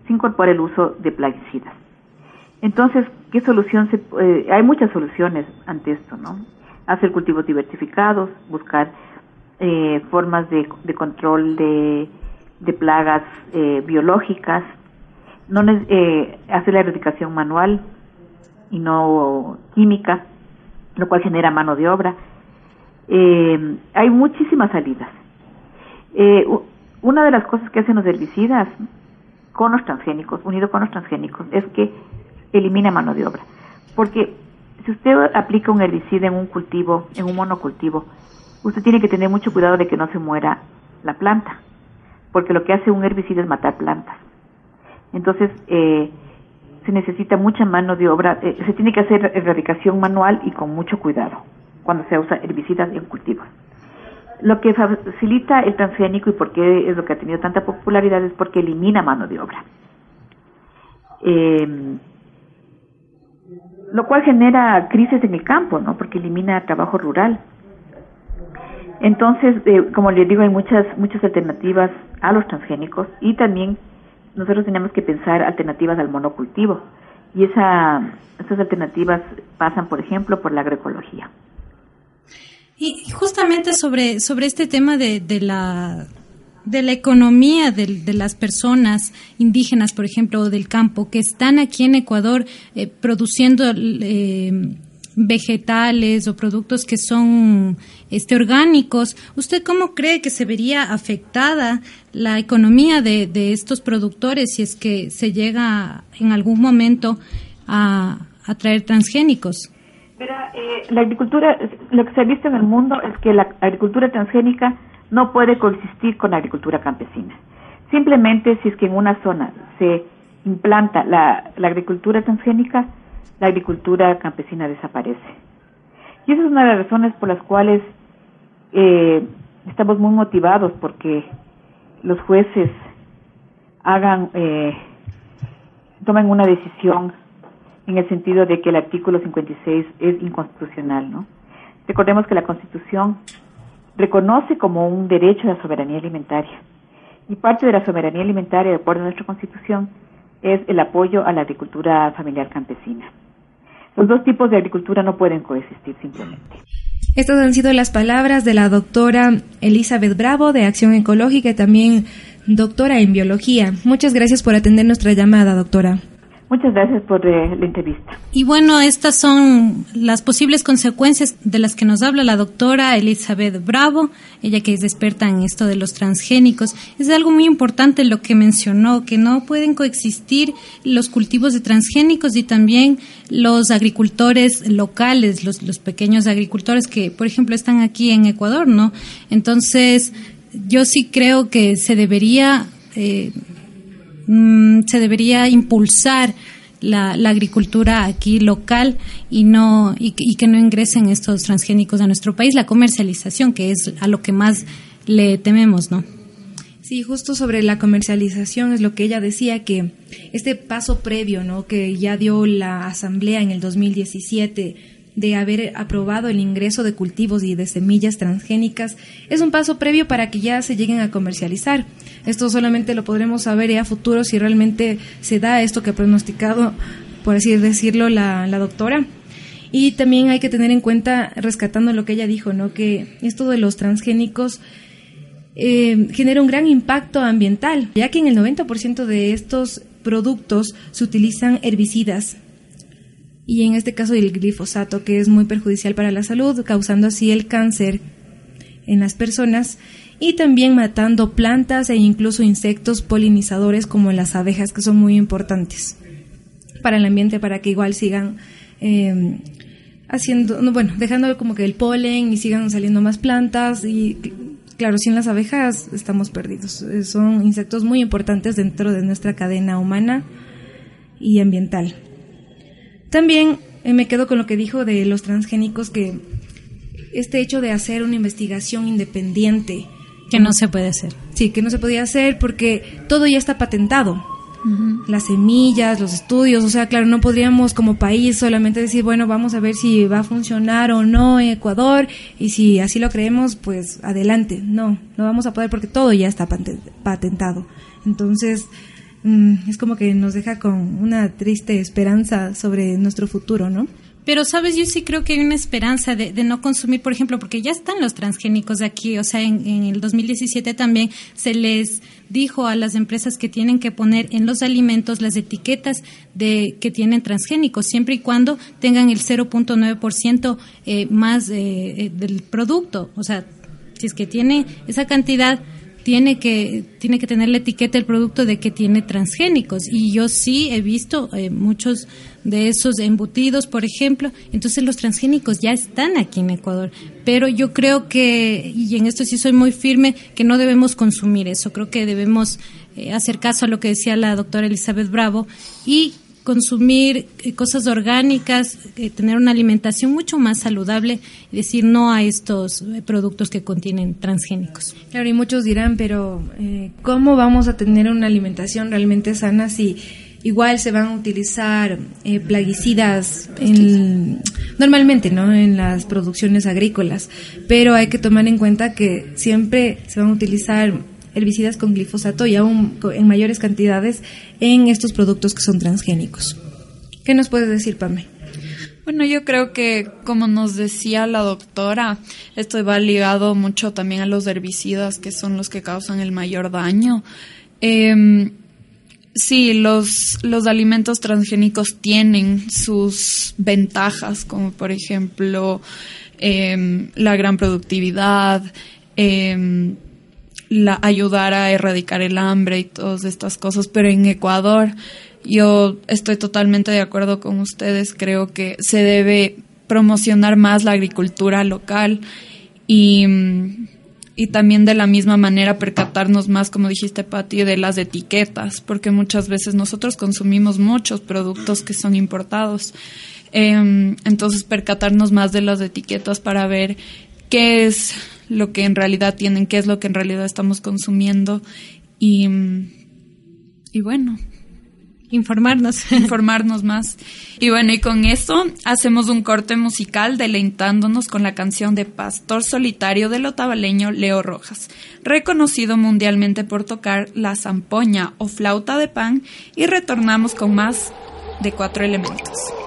se incorpora el uso de plaguicidas. Entonces, ¿qué solución se eh, hay muchas soluciones ante esto, ¿no? Hacer cultivos diversificados, buscar eh, formas de, control de, plagas eh, biológicas, no hacer la erradicación manual y no química, lo cual genera mano de obra. hay muchísimas salidas. una de las cosas que hacen los herbicidas con los transgénicos, unido con los transgénicos, es que elimina mano de obra. Porque si usted aplica un herbicida en un cultivo, en un monocultivo, usted tiene que tener mucho cuidado de que no se muera la planta, porque lo que hace un herbicida es matar plantas. Entonces, eh, se necesita mucha mano de obra, eh, se tiene que hacer erradicación manual y con mucho cuidado cuando se usa herbicidas en cultivos. Lo que facilita el transgénico y por qué es lo que ha tenido tanta popularidad es porque elimina mano de obra. Eh, lo cual genera crisis en el campo, ¿no? Porque elimina trabajo rural. Entonces, eh, como les digo, hay muchas muchas alternativas a los transgénicos y también nosotros tenemos que pensar alternativas al monocultivo y esa, esas alternativas pasan, por ejemplo, por la agroecología. Y justamente sobre sobre este tema de, de la de la economía de, las personas indígenas, por ejemplo, o del campo, que están aquí en Ecuador eh, produciendo eh, vegetales o productos que son este, orgánicos, ¿usted cómo cree que se vería afectada la economía de, estos productores si es que se llega en algún momento a, traer transgénicos? Eh, la agricultura, lo que se ha visto en el mundo es que la agricultura transgénica no puede coexistir con la agricultura campesina. Simplemente si es que en una zona se implanta la, agricultura transgénica, la agricultura campesina desaparece. Y esa es una de las razones por las cuales eh, estamos muy motivados porque los jueces hagan, eh, tomen una decisión en el sentido de que el artículo 56 es inconstitucional, ¿no? Recordemos que la Constitución reconoce como un derecho a la soberanía alimentaria. Y parte de la soberanía alimentaria, de acuerdo a nuestra Constitución, es el apoyo a la agricultura familiar campesina. Los dos tipos de agricultura no pueden coexistir simplemente. Estas han sido las palabras de la doctora Elizabeth Bravo de Acción Ecológica y también doctora en biología. Muchas gracias por atender nuestra llamada, doctora. Muchas gracias por eh, la entrevista. Y bueno, estas son las posibles consecuencias de las que nos habla la doctora Elizabeth Bravo, ella que es experta en esto de los transgénicos. Es algo muy importante lo que mencionó, que no pueden coexistir los cultivos de transgénicos y también los agricultores locales, los, los pequeños agricultores que, por ejemplo, están aquí en Ecuador, ¿no? Entonces, yo sí creo que se debería... Eh, mm, se debería impulsar la, agricultura aquí local y no y, que no ingresen estos transgénicos a nuestro país, la comercialización, que es a lo que más le tememos, ¿no? Sí, justo sobre la comercialización es lo que ella decía que este paso previo, ¿no? que ya dio la asamblea en el 2017 de haber aprobado el ingreso de cultivos y de semillas transgénicas es un paso previo para que ya se lleguen a comercializar. Esto solamente lo podremos saber ya a futuro si realmente se da esto que ha pronosticado, por así decirlo, la, doctora. Y también hay que tener en cuenta, rescatando lo que ella dijo, ¿no? que esto de los transgénicos eh, genera un gran impacto ambiental, ya que en el 90% de estos productos se utilizan herbicidas y en este caso el glifosato, que es muy perjudicial para la salud, causando así el cáncer en las personas y también matando plantas e incluso insectos polinizadores como las abejas, que son muy importantes para el ambiente, para que igual sigan eh, haciendo, bueno, dejando como que el polen y sigan saliendo más plantas y claro, sin las abejas estamos perdidos. Eh, son insectos muy importantes dentro de nuestra cadena humana y ambiental. También eh, me quedo con lo que dijo de los transgénicos, que este hecho de hacer una investigación independiente. Que no se puede hacer. Sí, que no se podía hacer porque todo ya está patentado. Las semillas, los estudios, o sea, claro, no podríamos como país solamente decir, bueno, vamos a ver si va a funcionar o no en Ecuador y si así lo creemos, pues adelante. No, no vamos a poder porque todo ya está patentado. Entonces, Mm, es como que nos deja con una triste esperanza sobre nuestro futuro, ¿no? Pero, sabes, yo sí creo que hay una esperanza de, no consumir, por ejemplo, porque ya están los transgénicos aquí. O sea, en, en, el 2017 también se les dijo a las empresas que tienen que poner en los alimentos las etiquetas de que tienen transgénicos, siempre y cuando tengan el 0.9% eh, más eh, eh, del producto. O sea, si es que tiene esa cantidad tiene que tiene que tener la etiqueta el producto de que tiene transgénicos. Y yo sí he visto eh, muchos de esos embutidos por ejemplo. Entonces los transgénicos ya están aquí en Ecuador. Pero yo creo que y en esto sí soy muy firme que no debemos consumir eso. Creo que debemos eh, hacer caso a lo que decía la doctora Elizabeth Bravo y consumir eh, cosas orgánicas, eh, tener una alimentación mucho más saludable y decir no a estos eh, productos que contienen transgénicos. Claro, y muchos dirán, pero ¿cómo vamos a tener una alimentación realmente sana si igual se van a utilizar plaguicidas normalmente, ¿no? En las producciones agrícolas, pero hay que tomar en cuenta que siempre se van a utilizar herbicidas con glifosato y aún en mayores cantidades en estos productos que son transgénicos. ¿Qué nos puedes decir, Pame? Bueno, yo creo que, como nos decía la doctora, esto va ligado mucho también a los herbicidas, que son los que causan el mayor daño. Eh, sí, los, los alimentos transgénicos tienen sus ventajas, como por ejemplo em, la gran productividad, eh, la, ayudar a erradicar el hambre y todas estas cosas, pero en Ecuador yo estoy totalmente de acuerdo con ustedes, creo que se debe promocionar más la agricultura local y, y también de la misma manera percatarnos más, como dijiste Pati, de las etiquetas, porque muchas veces nosotros consumimos muchos productos que son importados. Em, entonces percatarnos más de las etiquetas para ver qué es lo que en realidad tienen, qué es lo que en realidad estamos consumiendo y, y bueno, informarnos. informarnos más. Y bueno, y con eso hacemos un corte musical deleitándonos con la canción de Pastor Solitario del otavaleño Leo Rojas, reconocido mundialmente por tocar la zampoña o flauta de pan, y retornamos con más de cuatro elementos.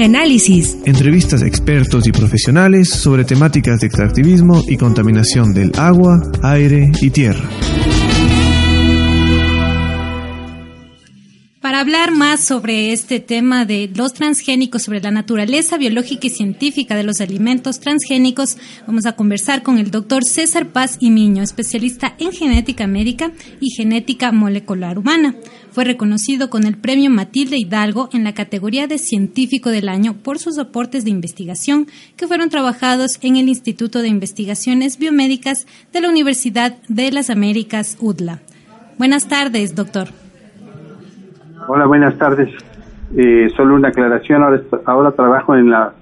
En análisis. Entrevistas a expertos y profesionales sobre temáticas de extractivismo y contaminación del agua, aire y tierra. Para hablar más sobre este tema de los transgénicos, sobre la naturaleza biológica y científica de los alimentos transgénicos, vamos a conversar con el doctor César Paz y Miño, especialista en genética médica y genética molecular humana. Fue reconocido con el premio Matilde Hidalgo en la categoría de científico del año por sus aportes de investigación que fueron trabajados en el Instituto de Investigaciones Biomédicas de la Universidad de las Américas, UDLA. Buenas tardes, doctor. Hola, buenas tardes. Eh, solo una aclaración, ahora, ahora trabajo en la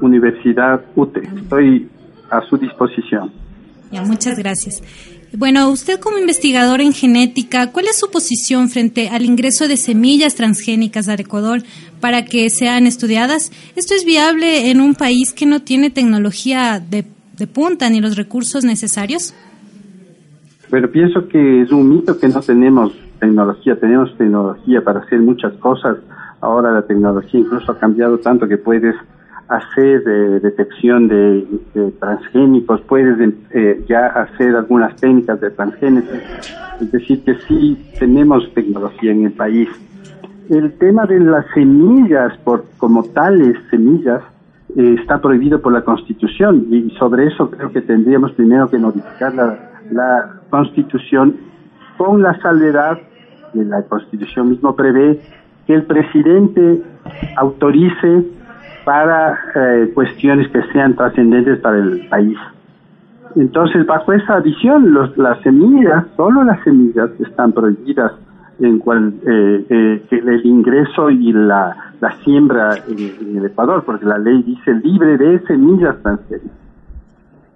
Universidad UTE. Estoy a su disposición. Ya, muchas gracias. Bueno, usted como investigador en genética, ¿cuál es su posición frente al ingreso de semillas transgénicas al Ecuador para que sean estudiadas? ¿Esto es viable en un país que no tiene tecnología de, de punta ni los recursos necesarios? Pero pienso que es un mito que no tenemos tecnología, tenemos tecnología para hacer muchas cosas. Ahora la tecnología incluso ha cambiado tanto que puedes hacer eh, detección de, transgénicos, puedes eh, ya hacer algunas técnicas de transgénesis. Es decir, que sí tenemos tecnología en el país. El tema de las semillas, por como tales semillas, eh, está prohibido por la Constitución y sobre eso creo que tendríamos primero que modificar la, la Constitución con la salvedad que la Constitución mismo prevé que el presidente autorice para eh, cuestiones que sean trascendentes para el país. Entonces, bajo esa visión, los, las semillas, solo las semillas están prohibidas en cual eh, eh, el ingreso y la, la siembra en, el Ecuador, porque la ley dice libre de semillas transgénicas.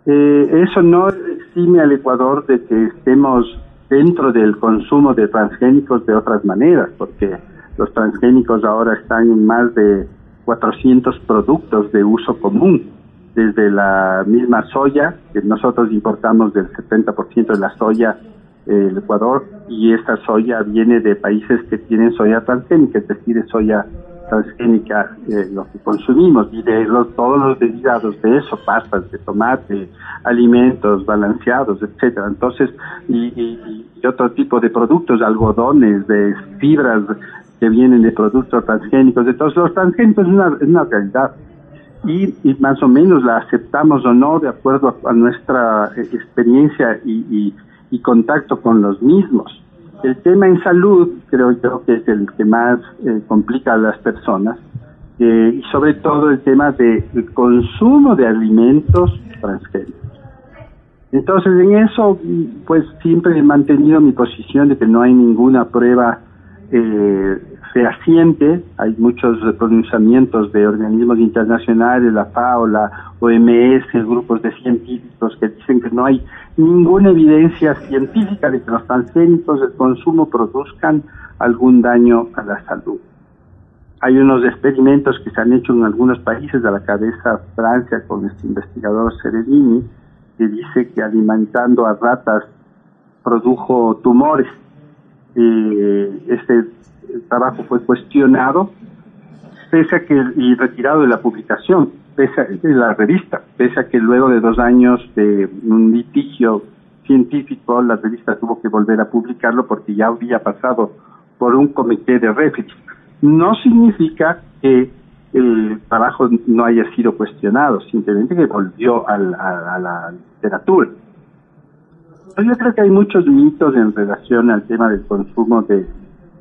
eso no exime al Ecuador de que estemos dentro del consumo de transgénicos de otras maneras, porque los transgénicos ahora están en más de 400 productos de uso común, desde la misma soya, que nosotros importamos del 70% de la soya del Ecuador, y esta soya viene de países que tienen soya transgénica, es decir, de soya transgénica eh, lo que consumimos y de los, todos los derivados de eso, pastas de tomate, alimentos balanceados, etcétera. Entonces, y, y, otro tipo de productos, algodones, de fibras que vienen de productos transgénicos. Entonces, los transgénicos es una, es una realidad. Y, y, más o menos la aceptamos o no de acuerdo a, nuestra eh, experiencia y, y contacto con los mismos. El tema en salud creo yo que es el que más eh, complica a las personas eh, y sobre todo el tema del consumo de alimentos transgénicos. Entonces en eso pues siempre he mantenido mi posición de que no hay ninguna prueba eh, fehaciente, hay muchos pronunciamientos de organismos internacionales, la FAO, la OMS, grupos de científicos que dicen que no hay ninguna evidencia científica de que los transgénicos del consumo produzcan algún daño a la salud. Hay unos experimentos que se han hecho en algunos países, de la cabeza Francia con este investigador Seredini, que dice que alimentando a ratas produjo tumores. Eh, este trabajo fue cuestionado pese a que y retirado de la publicación pese a, la revista pese a que luego de dos años de un litigio científico la revista tuvo que volver a publicarlo porque ya había pasado por un comité de réplica no significa que el trabajo no haya sido cuestionado simplemente que volvió a la literatura. Yo creo que hay muchos mitos en relación al tema del consumo de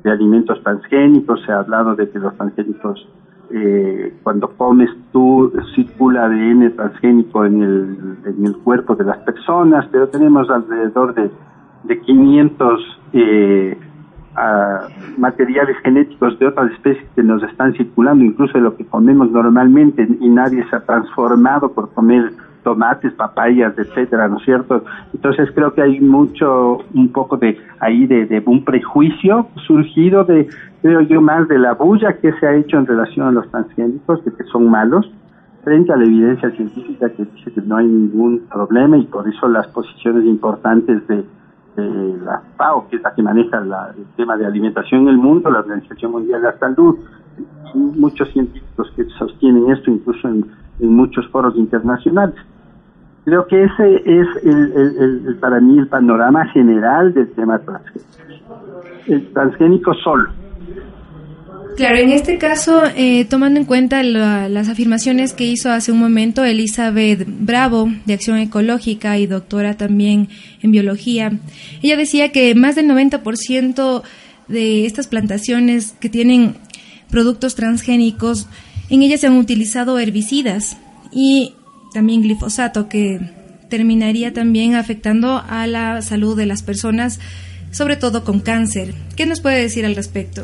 de alimentos transgénicos, se ha hablado de que los transgénicos, eh, cuando comes tú, circula ADN transgénico en el, en el cuerpo de las personas, pero tenemos alrededor de, de 500 eh, materiales genéticos de otras especies que nos están circulando, incluso de lo que comemos normalmente, y nadie se ha transformado por comer tomates, papayas, etcétera, ¿no es cierto? Entonces creo que hay mucho, un poco de ahí de, de, un prejuicio surgido de, creo yo, más de la bulla que se ha hecho en relación a los transgénicos, de que son malos, frente a la evidencia científica que dice que no hay ningún problema y por eso las posiciones importantes de, la FAO, que es la que maneja el tema de alimentación en el mundo, la Organización Mundial de la Salud muchos científicos que sostienen esto, incluso en, muchos foros internacionales. Creo que ese es el, para mí el panorama general del tema transgénico. El transgénico solo. Claro, en este caso, eh, tomando en cuenta las afirmaciones que hizo hace un momento Elizabeth Bravo, de Acción Ecológica y doctora también en biología, ella decía que más del 90% de estas plantaciones que tienen productos transgénicos, en ellas se han utilizado herbicidas y también glifosato, que terminaría también afectando a la salud de las personas, sobre todo con cáncer. ¿Qué nos puede decir al respecto?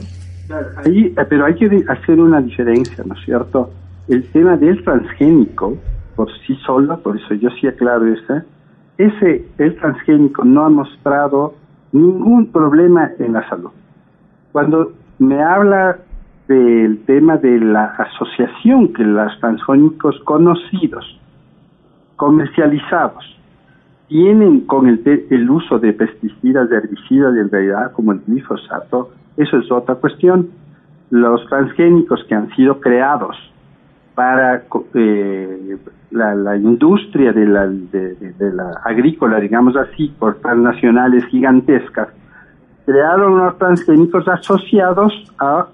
Ahí, eh, pero hay que hacer una diferencia, ¿no es cierto? El tema del transgénico, por sí solo, por eso yo sí aclaro esa, ese, el transgénico no ha mostrado ningún problema en la salud. Cuando me habla del tema de la asociación que los transgénicos conocidos, comercializados, tienen con el, el uso de pesticidas, herbicidas de realidad como el glifosato, eso es otra cuestión. Los transgénicos que han sido creados para eh, la, industria de la, agrícola, digamos así, por transnacionales gigantescas, crearon unos transgénicos asociados a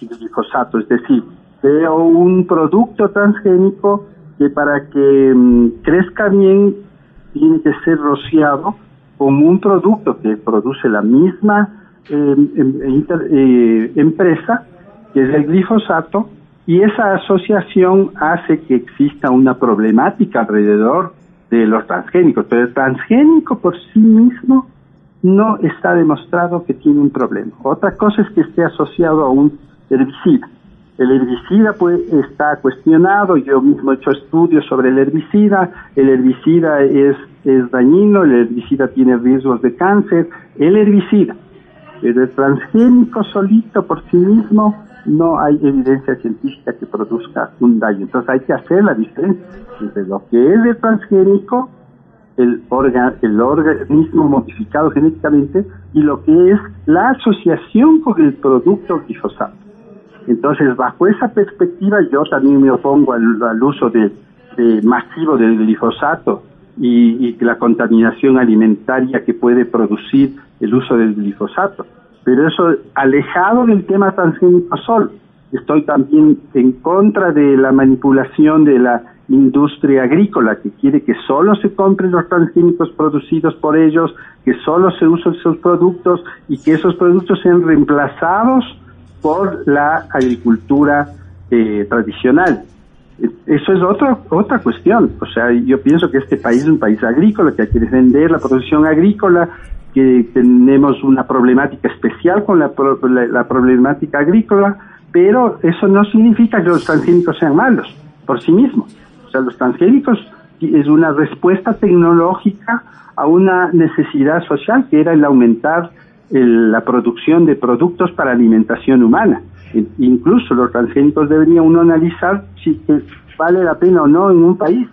glifosato, es decir, creo un producto transgénico que para que mm, crezca bien tiene que ser rociado con un producto que produce la misma eh, em, eh, empresa, que es el glifosato, y esa asociación hace que exista una problemática alrededor de los transgénicos, pero el transgénico por sí mismo no está demostrado que tiene un problema. Otra cosa es que esté asociado a un herbicida. El herbicida pues, está cuestionado, yo mismo he hecho estudios sobre el herbicida, el herbicida es, es dañino, el herbicida tiene riesgos de cáncer, el herbicida, pero el transgénico solito por sí mismo no hay evidencia científica que produzca un daño. Entonces hay que hacer la diferencia entre lo que es el transgénico el, el organismo modificado genéticamente y lo que es la asociación con el producto glifosato. Entonces, bajo esa perspectiva, yo también me opongo al, uso de, masivo del glifosato y, y, la contaminación alimentaria que puede producir el uso del glifosato. Pero eso alejado del tema transgénico sol. Estoy también en contra de la manipulación de la industria agrícola que quiere que solo se compren los transgénicos producidos por ellos, que solo se usen sus productos y que esos productos sean reemplazados por la agricultura eh, tradicional. Eso es otra otra cuestión. O sea, yo pienso que este país es un país agrícola, que hay que defender la producción agrícola, que tenemos una problemática especial con la, la problemática agrícola, pero eso no significa que los transgénicos sean malos por sí mismos sea, los transgénicos es una respuesta tecnológica a una necesidad social que era el aumentar la producción de productos para alimentación humana. E, incluso los transgénicos debería uno analizar si vale la pena o no en un país.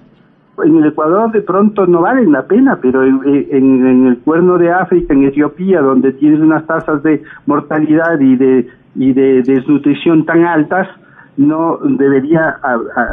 En el Ecuador de pronto no valen la pena, pero en, en el cuerno de África, en Etiopía, donde tienes unas tasas de mortalidad y de, y de desnutrición tan altas, no debería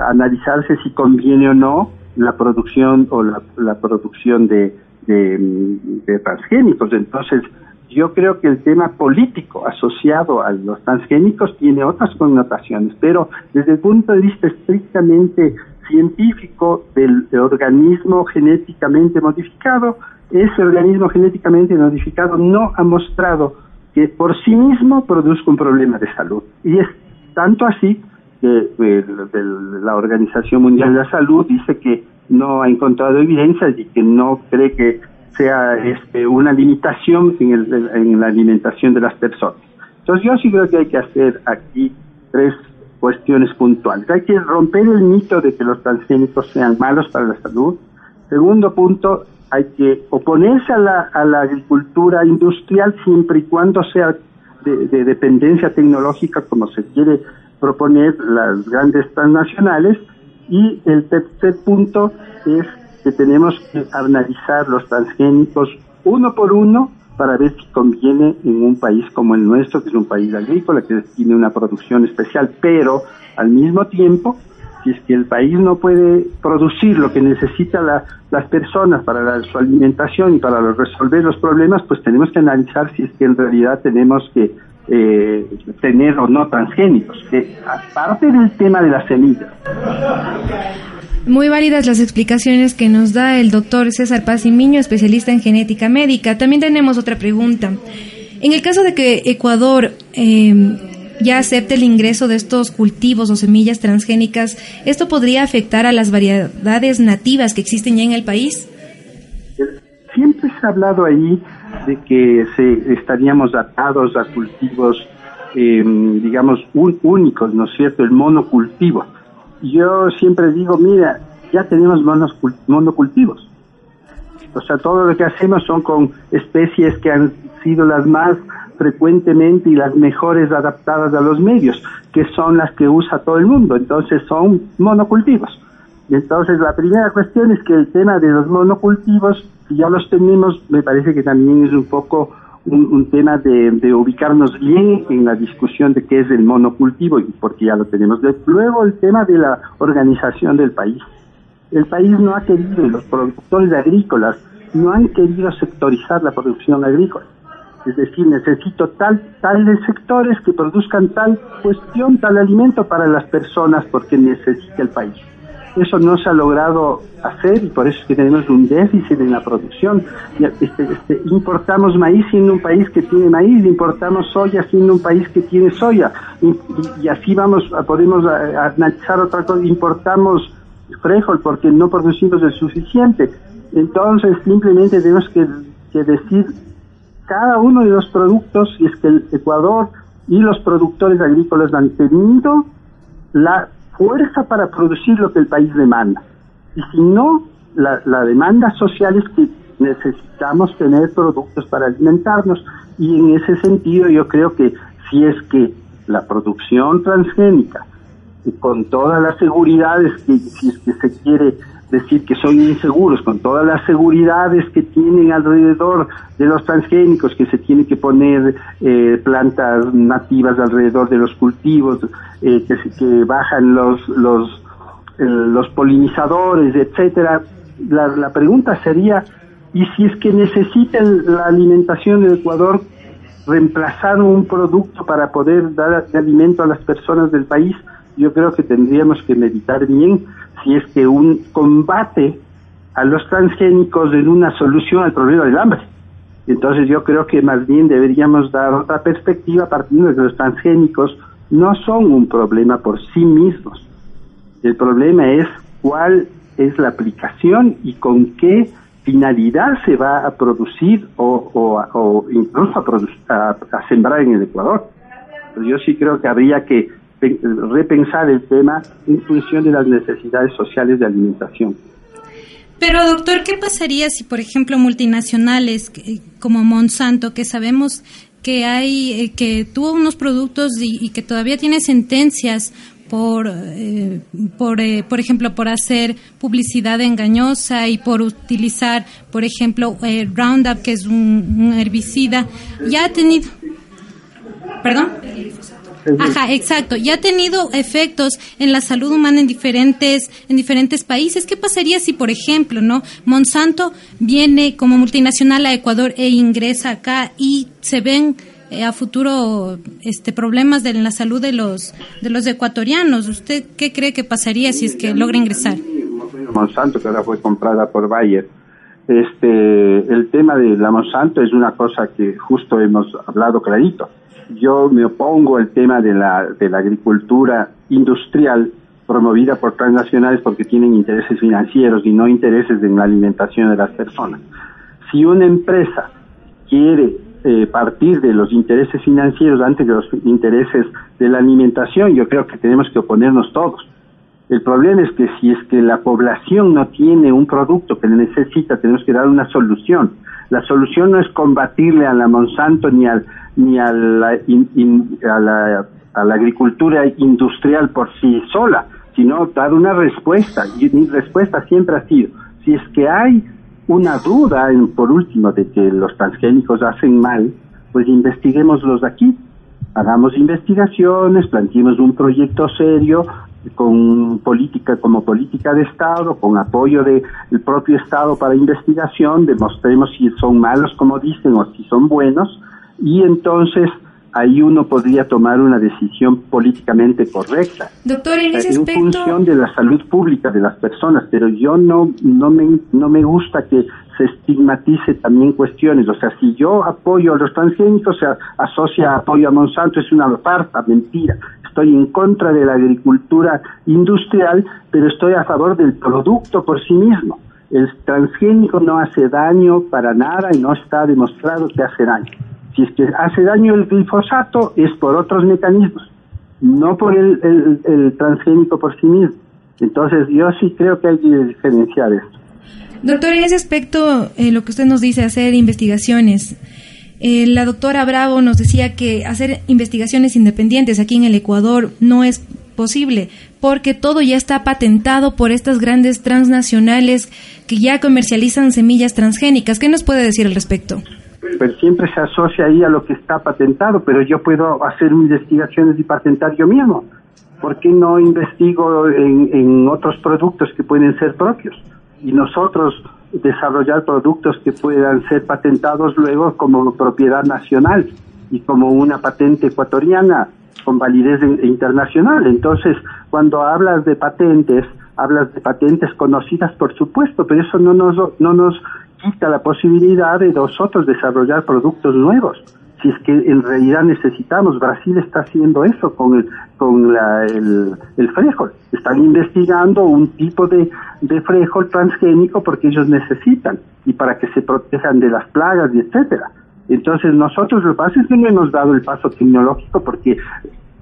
analizarse si conviene o no la producción o la, producción de, de, transgénicos. Entonces, yo creo que el tema político asociado a los transgénicos tiene otras connotaciones, pero desde el punto de vista estrictamente científico del organismo genéticamente modificado, ese organismo genéticamente modificado no ha mostrado que por sí mismo produzca un problema de salud. Y es tanto así que la Organización Mundial de la Salud dice que no ha encontrado evidencias y que no cree que sea este, una limitación en, el, en la alimentación de las personas. Entonces yo sí creo que hay que hacer aquí tres cuestiones puntuales. Hay que romper el mito de que los transgénicos sean malos para la salud. Segundo punto, hay que oponerse a la, agricultura industrial siempre y cuando sea de dependencia tecnológica como se quiere proponer las grandes transnacionales y el tercer punto es que tenemos que analizar los transgénicos uno por uno para ver si conviene en un país como el nuestro, que es un país agrícola, que tiene una producción especial, pero al mismo tiempo, si es que el país no puede producir lo que necesita las personas para su alimentación y para resolver los problemas, pues tenemos que analizar si es que en realidad tenemos que eh, tener o no transgénicos, aparte del tema de las semillas. Muy válidas las explicaciones que nos da el doctor César Paz Miño, especialista en genética médica. También tenemos otra pregunta. En el caso de que Ecuador em, ya acepte el ingreso de estos cultivos o semillas transgénicas, ¿esto podría afectar a las variedades nativas que existen ya en el país? Siempre se ha hablado ahí de que se estaríamos atados a cultivos, em, digamos, únicos, ¿no es cierto? El monocultivo yo siempre digo, mira, ya tenemos monocultivos. O sea, todo lo que hacemos son con especies que han sido las más frecuentemente y las mejores adaptadas a los medios, que son las que usa todo el mundo. Entonces son monocultivos. Entonces la primera cuestión es que el tema de los monocultivos, si ya los tenemos, me parece que también es un poco un, tema de, ubicarnos bien en la discusión de qué es el monocultivo, porque ya lo tenemos. Luego el tema de la organización del país. El país no ha querido, los productores agrícolas no han querido sectorizar la producción agrícola. Es decir, necesito tal, tales sectores que produzcan tal cuestión, tal alimento para las personas porque necesita el país. Eso no se ha logrado hacer y por eso es que tenemos un déficit en la producción. Este, este, importamos maíz siendo un país que tiene maíz, importamos soya siendo un país que tiene soya y, así vamos, podemos analizar otra cosa, importamos frijol porque no producimos el suficiente. Entonces simplemente tenemos que, que decir cada uno de los productos, y es que el Ecuador y los productores agrícolas han tenido la fuerza para producir lo que el país demanda. Y si no, la, demanda social es que necesitamos tener productos para alimentarnos. Y en ese sentido yo creo que si es que la producción transgénica, con todas las seguridades que se quiere decir que son inseguros, con todas las seguridades que tienen alrededor de los transgénicos, que se tiene que poner eh, plantas nativas alrededor de los cultivos, eh, que, que, bajan los, los, eh, los polinizadores, etcétera. La, la pregunta sería, ¿y si es que necesitan la alimentación del Ecuador reemplazar un producto para poder dar alimento a las personas del país? Yo creo que tendríamos que meditar bien si es que un combate a los transgénicos en una solución al problema del hambre. Entonces yo creo que más bien deberíamos dar otra perspectiva partiendo de que los transgénicos no son un problema por sí mismos. El problema es cuál es la aplicación y con qué finalidad se va a producir o, incluso a, a, sembrar en el Ecuador. yo sí creo que habría que repensar el tema en función de las necesidades sociales de alimentación. Pero doctor, ¿qué pasaría si, por ejemplo, multinacionales como Monsanto, que sabemos que hay, eh, que tuvo unos productos y, que todavía tiene sentencias por, eh, por, eh, por ejemplo, por hacer publicidad engañosa y por utilizar, por ejemplo, Roundup, que es un herbicida, ya ha tenido, perdón. Ajá, exacto. Ya ha tenido efectos en la salud humana en diferentes, en diferentes países. ¿Qué pasaría si, por ejemplo, no Monsanto viene como multinacional a Ecuador e ingresa acá y se ven eh, a futuro este problemas de la salud de los de los ecuatorianos? ¿Usted qué cree que pasaría si es que logra ingresar? Monsanto que ahora fue comprada por Bayer. Este, el tema de la Monsanto es una cosa que justo hemos hablado clarito yo me opongo al tema de la, de la agricultura industrial promovida por transnacionales porque tienen intereses financieros y no intereses en la alimentación de las personas. Si una empresa quiere eh, partir de los intereses financieros antes de los intereses de la alimentación, yo creo que tenemos que oponernos todos. El problema es que si es que la población no tiene un producto que necesita, tenemos que dar una solución. La solución no es combatirle a la Monsanto ni al ni a la, a la, a la agricultura industrial por sí sola, sino dar una respuesta. Y mi respuesta siempre ha sido, si es que hay una duda, en, por último, de que los transgénicos hacen mal, pues investiguémoslos aquí. Hagamos investigaciones, planteemos un proyecto serio, con política como política de Estado, con apoyo del propio Estado para investigación, demostremos si son malos como dicen o si son buenos, y entonces ahí uno podría tomar una decisión políticamente correcta. Doctor, en ese aspecto... En función de la salud pública de las personas, pero yo no, no, me, no me gusta que se estigmatice también cuestiones. O sea, si yo apoyo a los transgénicos, se asocia apoyo a Monsanto, es una farsa, mentira. Estoy en contra de la agricultura industrial, pero estoy a favor del producto por sí mismo. El transgénico no hace daño para nada y no está demostrado que hace daño. Si es que hace daño el glifosato es por otros mecanismos, no por el, transgénico por sí mismo. Entonces yo sí creo que hay que diferenciar esto. Doctor, en ese aspecto, eh, lo que usted nos dice, hacer investigaciones. Eh, la doctora Bravo nos decía que hacer investigaciones independientes aquí en el Ecuador no es posible porque todo ya está patentado por estas grandes transnacionales que ya comercializan semillas transgénicas. ¿Qué nos puede decir al respecto? pues siempre se asocia ahí a lo que está patentado, pero yo puedo hacer investigaciones y patentar yo mismo. ¿Por qué no investigo en, otros productos que pueden ser propios? Y nosotros desarrollar productos que puedan ser patentados luego como propiedad nacional y como una patente ecuatoriana con validez internacional. Entonces, cuando hablas de patentes, hablas de patentes conocidas, por supuesto, pero eso no nos, no nos quita la posibilidad de nosotros desarrollar productos nuevos. Si es que en realidad necesitamos, Brasil está haciendo eso con el, con la, el, el frijol. Están investigando un tipo de, de frijol transgénico porque ellos necesitan y para que se protejan de las plagas y etcétera. Entonces nosotros lo que pasa es que no hemos dado el paso tecnológico porque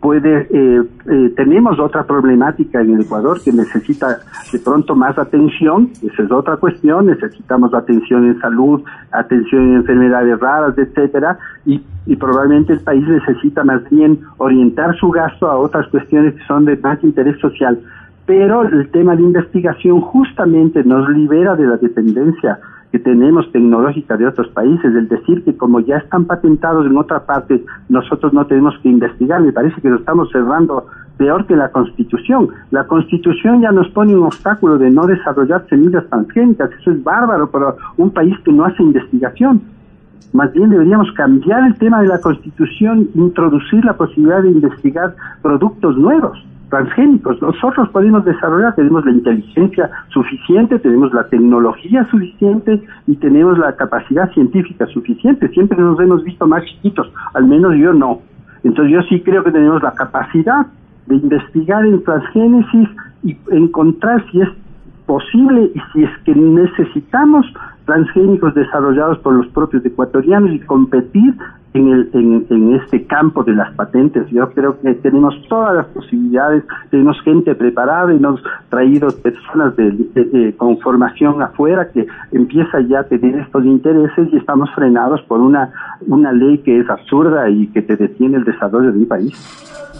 puede, eh, eh, tenemos otra problemática en el Ecuador que necesita de pronto más atención, esa es otra cuestión, necesitamos atención en salud, atención en enfermedades raras, etcétera, y, y probablemente el país necesita más bien orientar su gasto a otras cuestiones que son de más interés social. Pero el tema de investigación justamente nos libera de la dependencia que tenemos tecnológica de otros países, el decir que como ya están patentados en otra parte, nosotros no tenemos que investigar, me parece que lo estamos cerrando peor que la Constitución. La Constitución ya nos pone un obstáculo de no desarrollar semillas transgénicas, eso es bárbaro para un país que no hace investigación. Más bien deberíamos cambiar el tema de la Constitución, introducir la posibilidad de investigar productos nuevos transgénicos. Nosotros podemos desarrollar, tenemos la inteligencia suficiente, tenemos la tecnología suficiente y tenemos la capacidad científica suficiente. Siempre nos hemos visto más chiquitos, al menos yo no. Entonces yo sí creo que tenemos la capacidad de investigar en transgénesis y encontrar si es posible y si es que necesitamos transgénicos desarrollados por los propios ecuatorianos y competir en, el, en, este campo de las patentes. Yo creo que tenemos todas las posibilidades, tenemos gente preparada y nos traído personas de, con formación afuera que empieza ya a tener estos intereses y estamos frenados por una, una ley que es absurda y que te detiene el desarrollo de mi país.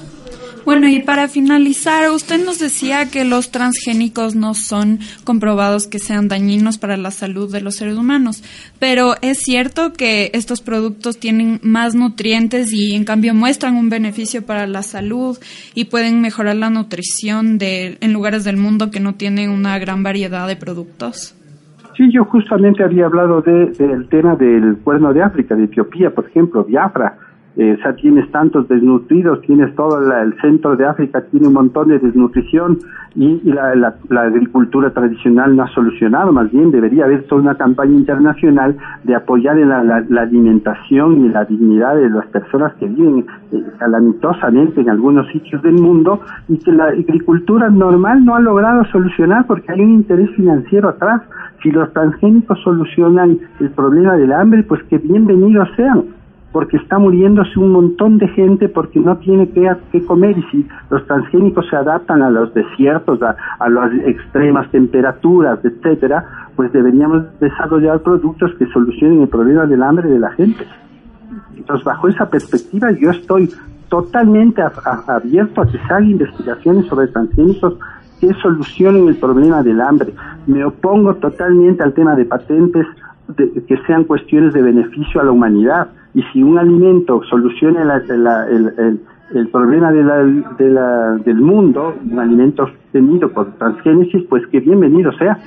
Bueno, y para finalizar, usted nos decía que los transgénicos no son comprobados que sean dañinos para la salud de los seres humanos, pero es cierto que estos productos tienen más nutrientes y en cambio muestran un beneficio para la salud y pueden mejorar la nutrición de, en lugares del mundo que no tienen una gran variedad de productos. Sí, yo justamente había hablado de, del tema del cuerno de África, de Etiopía, por ejemplo, Biafra eh, o sea, tienes tantos desnutridos, tienes todo el centro de África, tiene un montón de desnutrición y, la, la, agricultura tradicional no ha solucionado, más bien debería haber toda una campaña internacional de apoyar la, la alimentación y la dignidad de las personas que viven eh, calamitosamente en algunos sitios del mundo y que la agricultura normal no ha logrado solucionar porque hay un interés financiero atrás. Si los transgénicos solucionan el problema del hambre, pues que bienvenidos sean porque está muriéndose un montón de gente porque no tiene que, comer y si los transgénicos se adaptan a los desiertos, a, las extremas temperaturas, etcétera, pues deberíamos desarrollar productos que solucionen el problema del hambre de la gente. Entonces, bajo esa perspectiva, yo estoy totalmente abierto a que se hagan investigaciones sobre transgénicos que solucionen el problema del hambre. Me opongo totalmente al tema de patentes que sean cuestiones de beneficio a la humanidad. Y si un alimento soluciona el, el, problema de la, de la, del mundo, un alimento tenido por transgénesis, pues que bienvenido sea.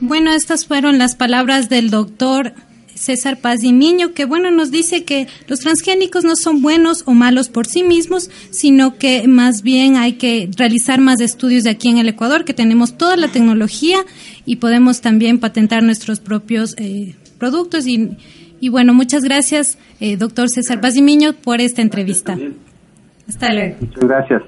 Bueno, estas fueron las palabras del doctor César Paz Miño, que bueno, nos dice que los transgénicos no son buenos o malos por sí mismos, sino que más bien hay que realizar más estudios de aquí en el Ecuador, que tenemos toda la tecnología y podemos también patentar nuestros propios eh, productos. Y, y, bueno, muchas gracias, eh, doctor César Paz Miño, por esta entrevista. Hasta luego. Muchas gracias.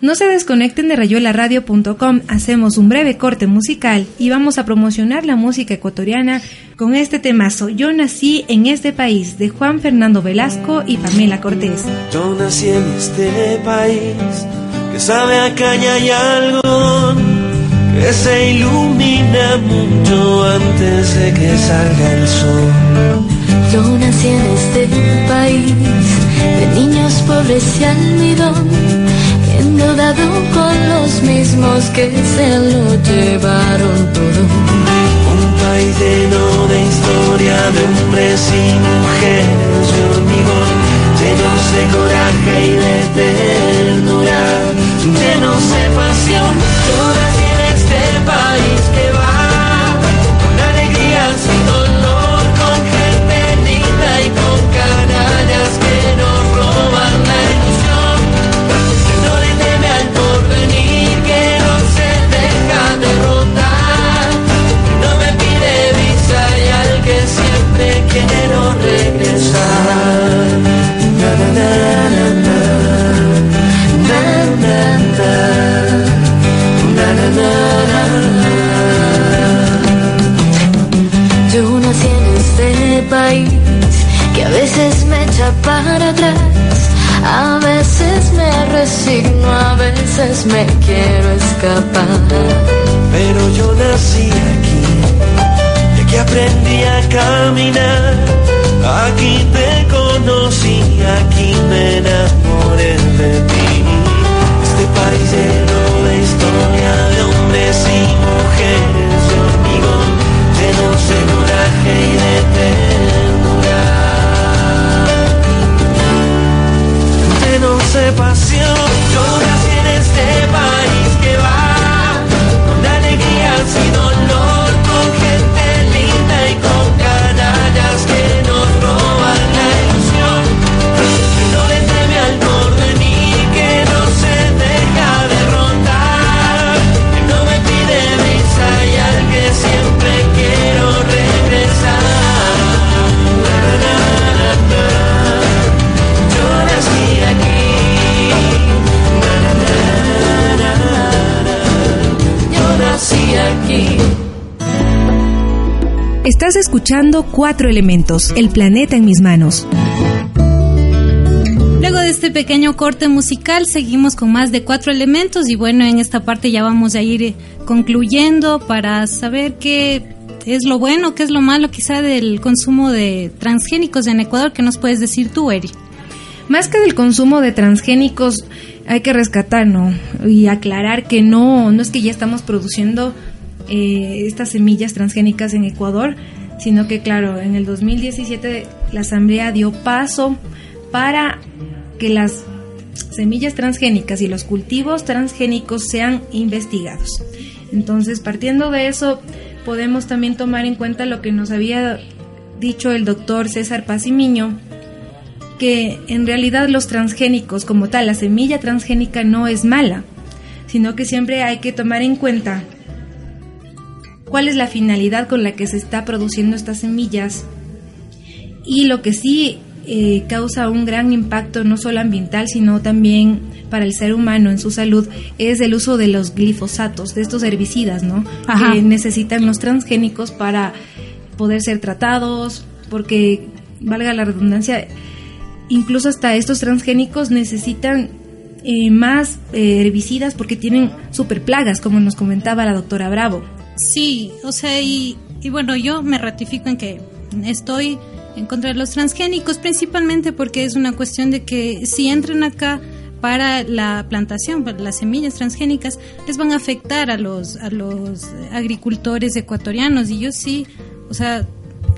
No se desconecten de rayuelaradio.com, hacemos un breve corte musical y vamos a promocionar la música ecuatoriana con este temazo Yo nací en este país de Juan Fernando Velasco y Pamela Cortés. Yo nací en este país que sabe a caña y algodón, que se ilumina mucho antes de que salga el sol. Yo nací en este país de niños pobres y almidón endeudado con los mismos que se lo llevaron todo. Un país lleno de historia de hombres y mujeres de hormigón, llenos de coraje y de ternura, llenos de pasión. Todas en este país que va que a veces me echa para atrás, a veces me resigno, a veces me quiero escapar. Pero yo nací aquí que aprendí a caminar. Aquí te conocí, aquí me enamoré de ti. Este país lleno de historia de hombres y mujeres escuchando Cuatro Elementos, el planeta en mis manos. Luego de este pequeño corte musical seguimos con más de cuatro elementos y bueno, en esta parte ya vamos a ir concluyendo para saber qué es lo bueno, qué es lo malo quizá del consumo de transgénicos en Ecuador. ¿Qué nos puedes decir tú, Eri? Más que del consumo de transgénicos, hay que rescatar, ¿no? Y aclarar que no, no es que ya estamos produciendo eh, estas semillas transgénicas en Ecuador, sino que claro, en el 2017 la Asamblea dio paso para que las semillas transgénicas y los cultivos transgénicos sean investigados. Entonces, partiendo de eso, podemos también tomar en cuenta lo que nos había dicho el doctor César Pacimiño, que en realidad los transgénicos como tal, la semilla transgénica no es mala, sino que siempre hay que tomar en cuenta cuál es la finalidad con la que se está produciendo estas semillas y lo que sí eh, causa un gran impacto no solo ambiental sino también para el ser humano en su salud es el uso de los glifosatos, de estos herbicidas, ¿no? Que necesitan los transgénicos para poder ser tratados, porque valga la redundancia, incluso hasta estos transgénicos necesitan eh, más eh, herbicidas porque tienen superplagas, como nos comentaba la doctora Bravo. Sí, o sea, y, bueno, yo me ratifico en que estoy en contra de los transgénicos, principalmente porque es una cuestión de que si entran acá para la plantación, las semillas transgénicas, les van a afectar a los, a los agricultores ecuatorianos. Y yo sí, o sea,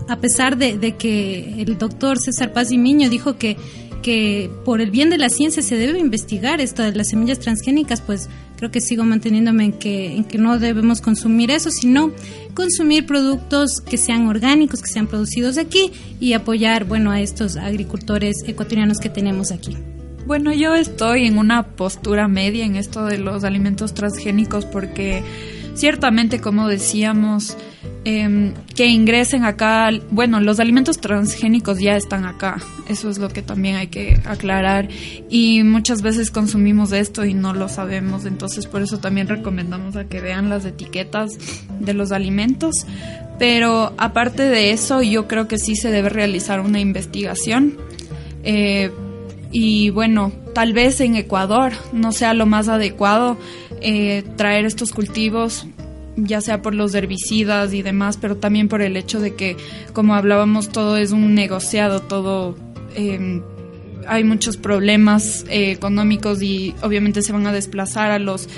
a pesar de, de que el doctor César Paz y Miño dijo que, que por el bien de la ciencia se debe investigar esto de las semillas transgénicas, pues creo que sigo manteniéndome en que, en que no debemos consumir eso, sino consumir productos que sean orgánicos, que sean producidos aquí y apoyar, bueno, a estos agricultores ecuatorianos que tenemos aquí. Bueno, yo estoy en una postura media en esto de los alimentos transgénicos porque ciertamente, como decíamos, eh, que ingresen acá, bueno, los alimentos transgénicos ya están acá, eso es lo que también hay que aclarar. Y muchas veces consumimos esto y no lo sabemos, entonces por eso también recomendamos a que vean las etiquetas de los alimentos, pero aparte de eso yo creo que sí se debe realizar una investigación. Eh, y bueno, tal vez en Ecuador no sea lo más adecuado eh, traer estos cultivos ya sea por los herbicidas y demás, pero también por el hecho de que, como hablábamos, todo es un negociado, todo eh, hay muchos problemas eh, económicos y obviamente se van a desplazar a los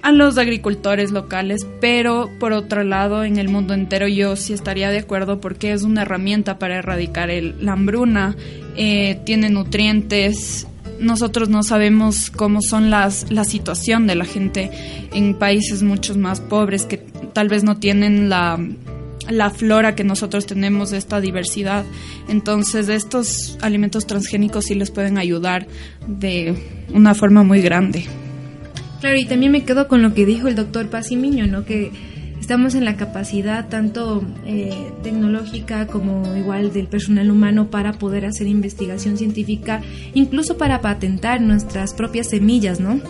a los agricultores locales, pero por otro lado, en el mundo entero yo sí estaría de acuerdo porque es una herramienta para erradicar el, la hambruna, eh, tiene nutrientes, nosotros no sabemos cómo son las la situación de la gente en países muchos más pobres que tal vez no tienen la la flora que nosotros tenemos, esta diversidad. Entonces, estos alimentos transgénicos sí les pueden ayudar de una forma muy grande. Claro, y también me quedo con lo que dijo el doctor Pacimiño, ¿no? Que estamos en la capacidad tanto eh, tecnológica como igual del personal humano para poder hacer investigación científica, incluso para patentar nuestras propias semillas, ¿no?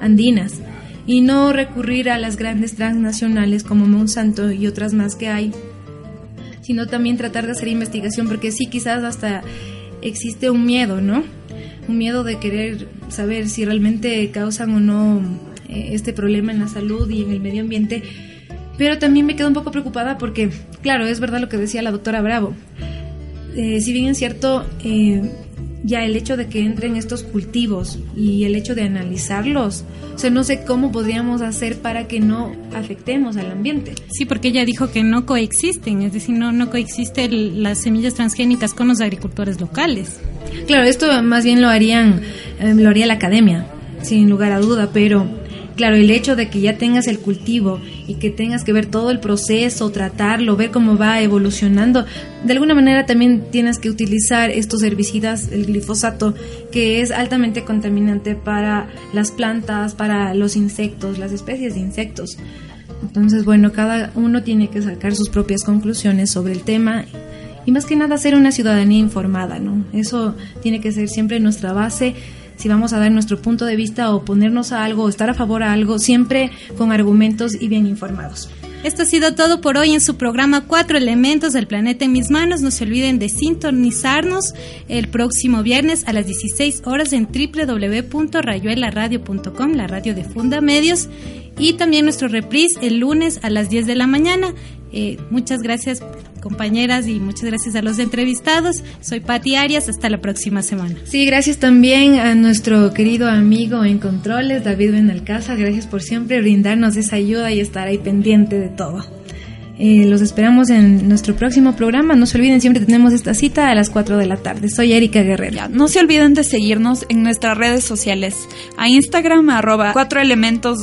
Andinas. Y no recurrir a las grandes transnacionales como Monsanto y otras más que hay, sino también tratar de hacer investigación, porque sí, quizás hasta existe un miedo, ¿no? Un miedo de querer saber si realmente causan o no eh, este problema en la salud y en el medio ambiente pero también me quedo un poco preocupada porque, claro, es verdad lo que decía la doctora Bravo. Eh, si bien es cierto, eh, ya el hecho de que entren estos cultivos y el hecho de analizarlos, o sea, no sé cómo podríamos hacer para que no afectemos al ambiente. Sí, porque ella dijo que no coexisten, es decir, no, no coexisten las semillas transgénicas con los agricultores locales. Claro, esto más bien lo harían, eh, lo haría la academia, sin lugar a duda, pero Claro, el hecho de que ya tengas el cultivo que tengas que ver todo el proceso, tratarlo, ver cómo va evolucionando, de alguna manera también tienes que utilizar estos herbicidas, el glifosato, que es altamente contaminante para las plantas, para los insectos, las especies de insectos. Entonces, bueno, cada uno tiene que sacar sus propias conclusiones sobre el tema y más que nada ser una ciudadanía informada, ¿no? Eso tiene que ser siempre nuestra base si vamos a dar nuestro punto de vista o ponernos a algo o estar a favor a algo, siempre con argumentos y bien informados. Esto ha sido todo por hoy en su programa Cuatro Elementos del Planeta en Mis Manos. No se olviden de sintonizarnos el próximo viernes a las 16 horas en www.rayuelaradio.com, la radio de Funda Medios, y también nuestro reprise el lunes a las 10 de la mañana. Eh, muchas gracias compañeras y muchas gracias a los entrevistados. Soy Pati Arias, hasta la próxima semana. Sí, gracias también a nuestro querido amigo en controles, David Benalcázar. Gracias por siempre brindarnos esa ayuda y estar ahí pendiente de todo. Eh, los esperamos en nuestro próximo programa. No se olviden, siempre tenemos esta cita a las 4 de la tarde. Soy Erika Guerrero. no se olviden de seguirnos en nuestras redes sociales, a Instagram, arroba 4 elementos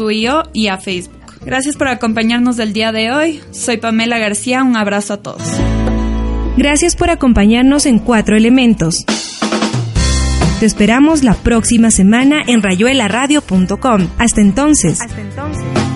y a Facebook. Gracias por acompañarnos del día de hoy. Soy Pamela García, un abrazo a todos. Gracias por acompañarnos en Cuatro Elementos. Te esperamos la próxima semana en rayuelaradio.com. Hasta entonces. Hasta entonces.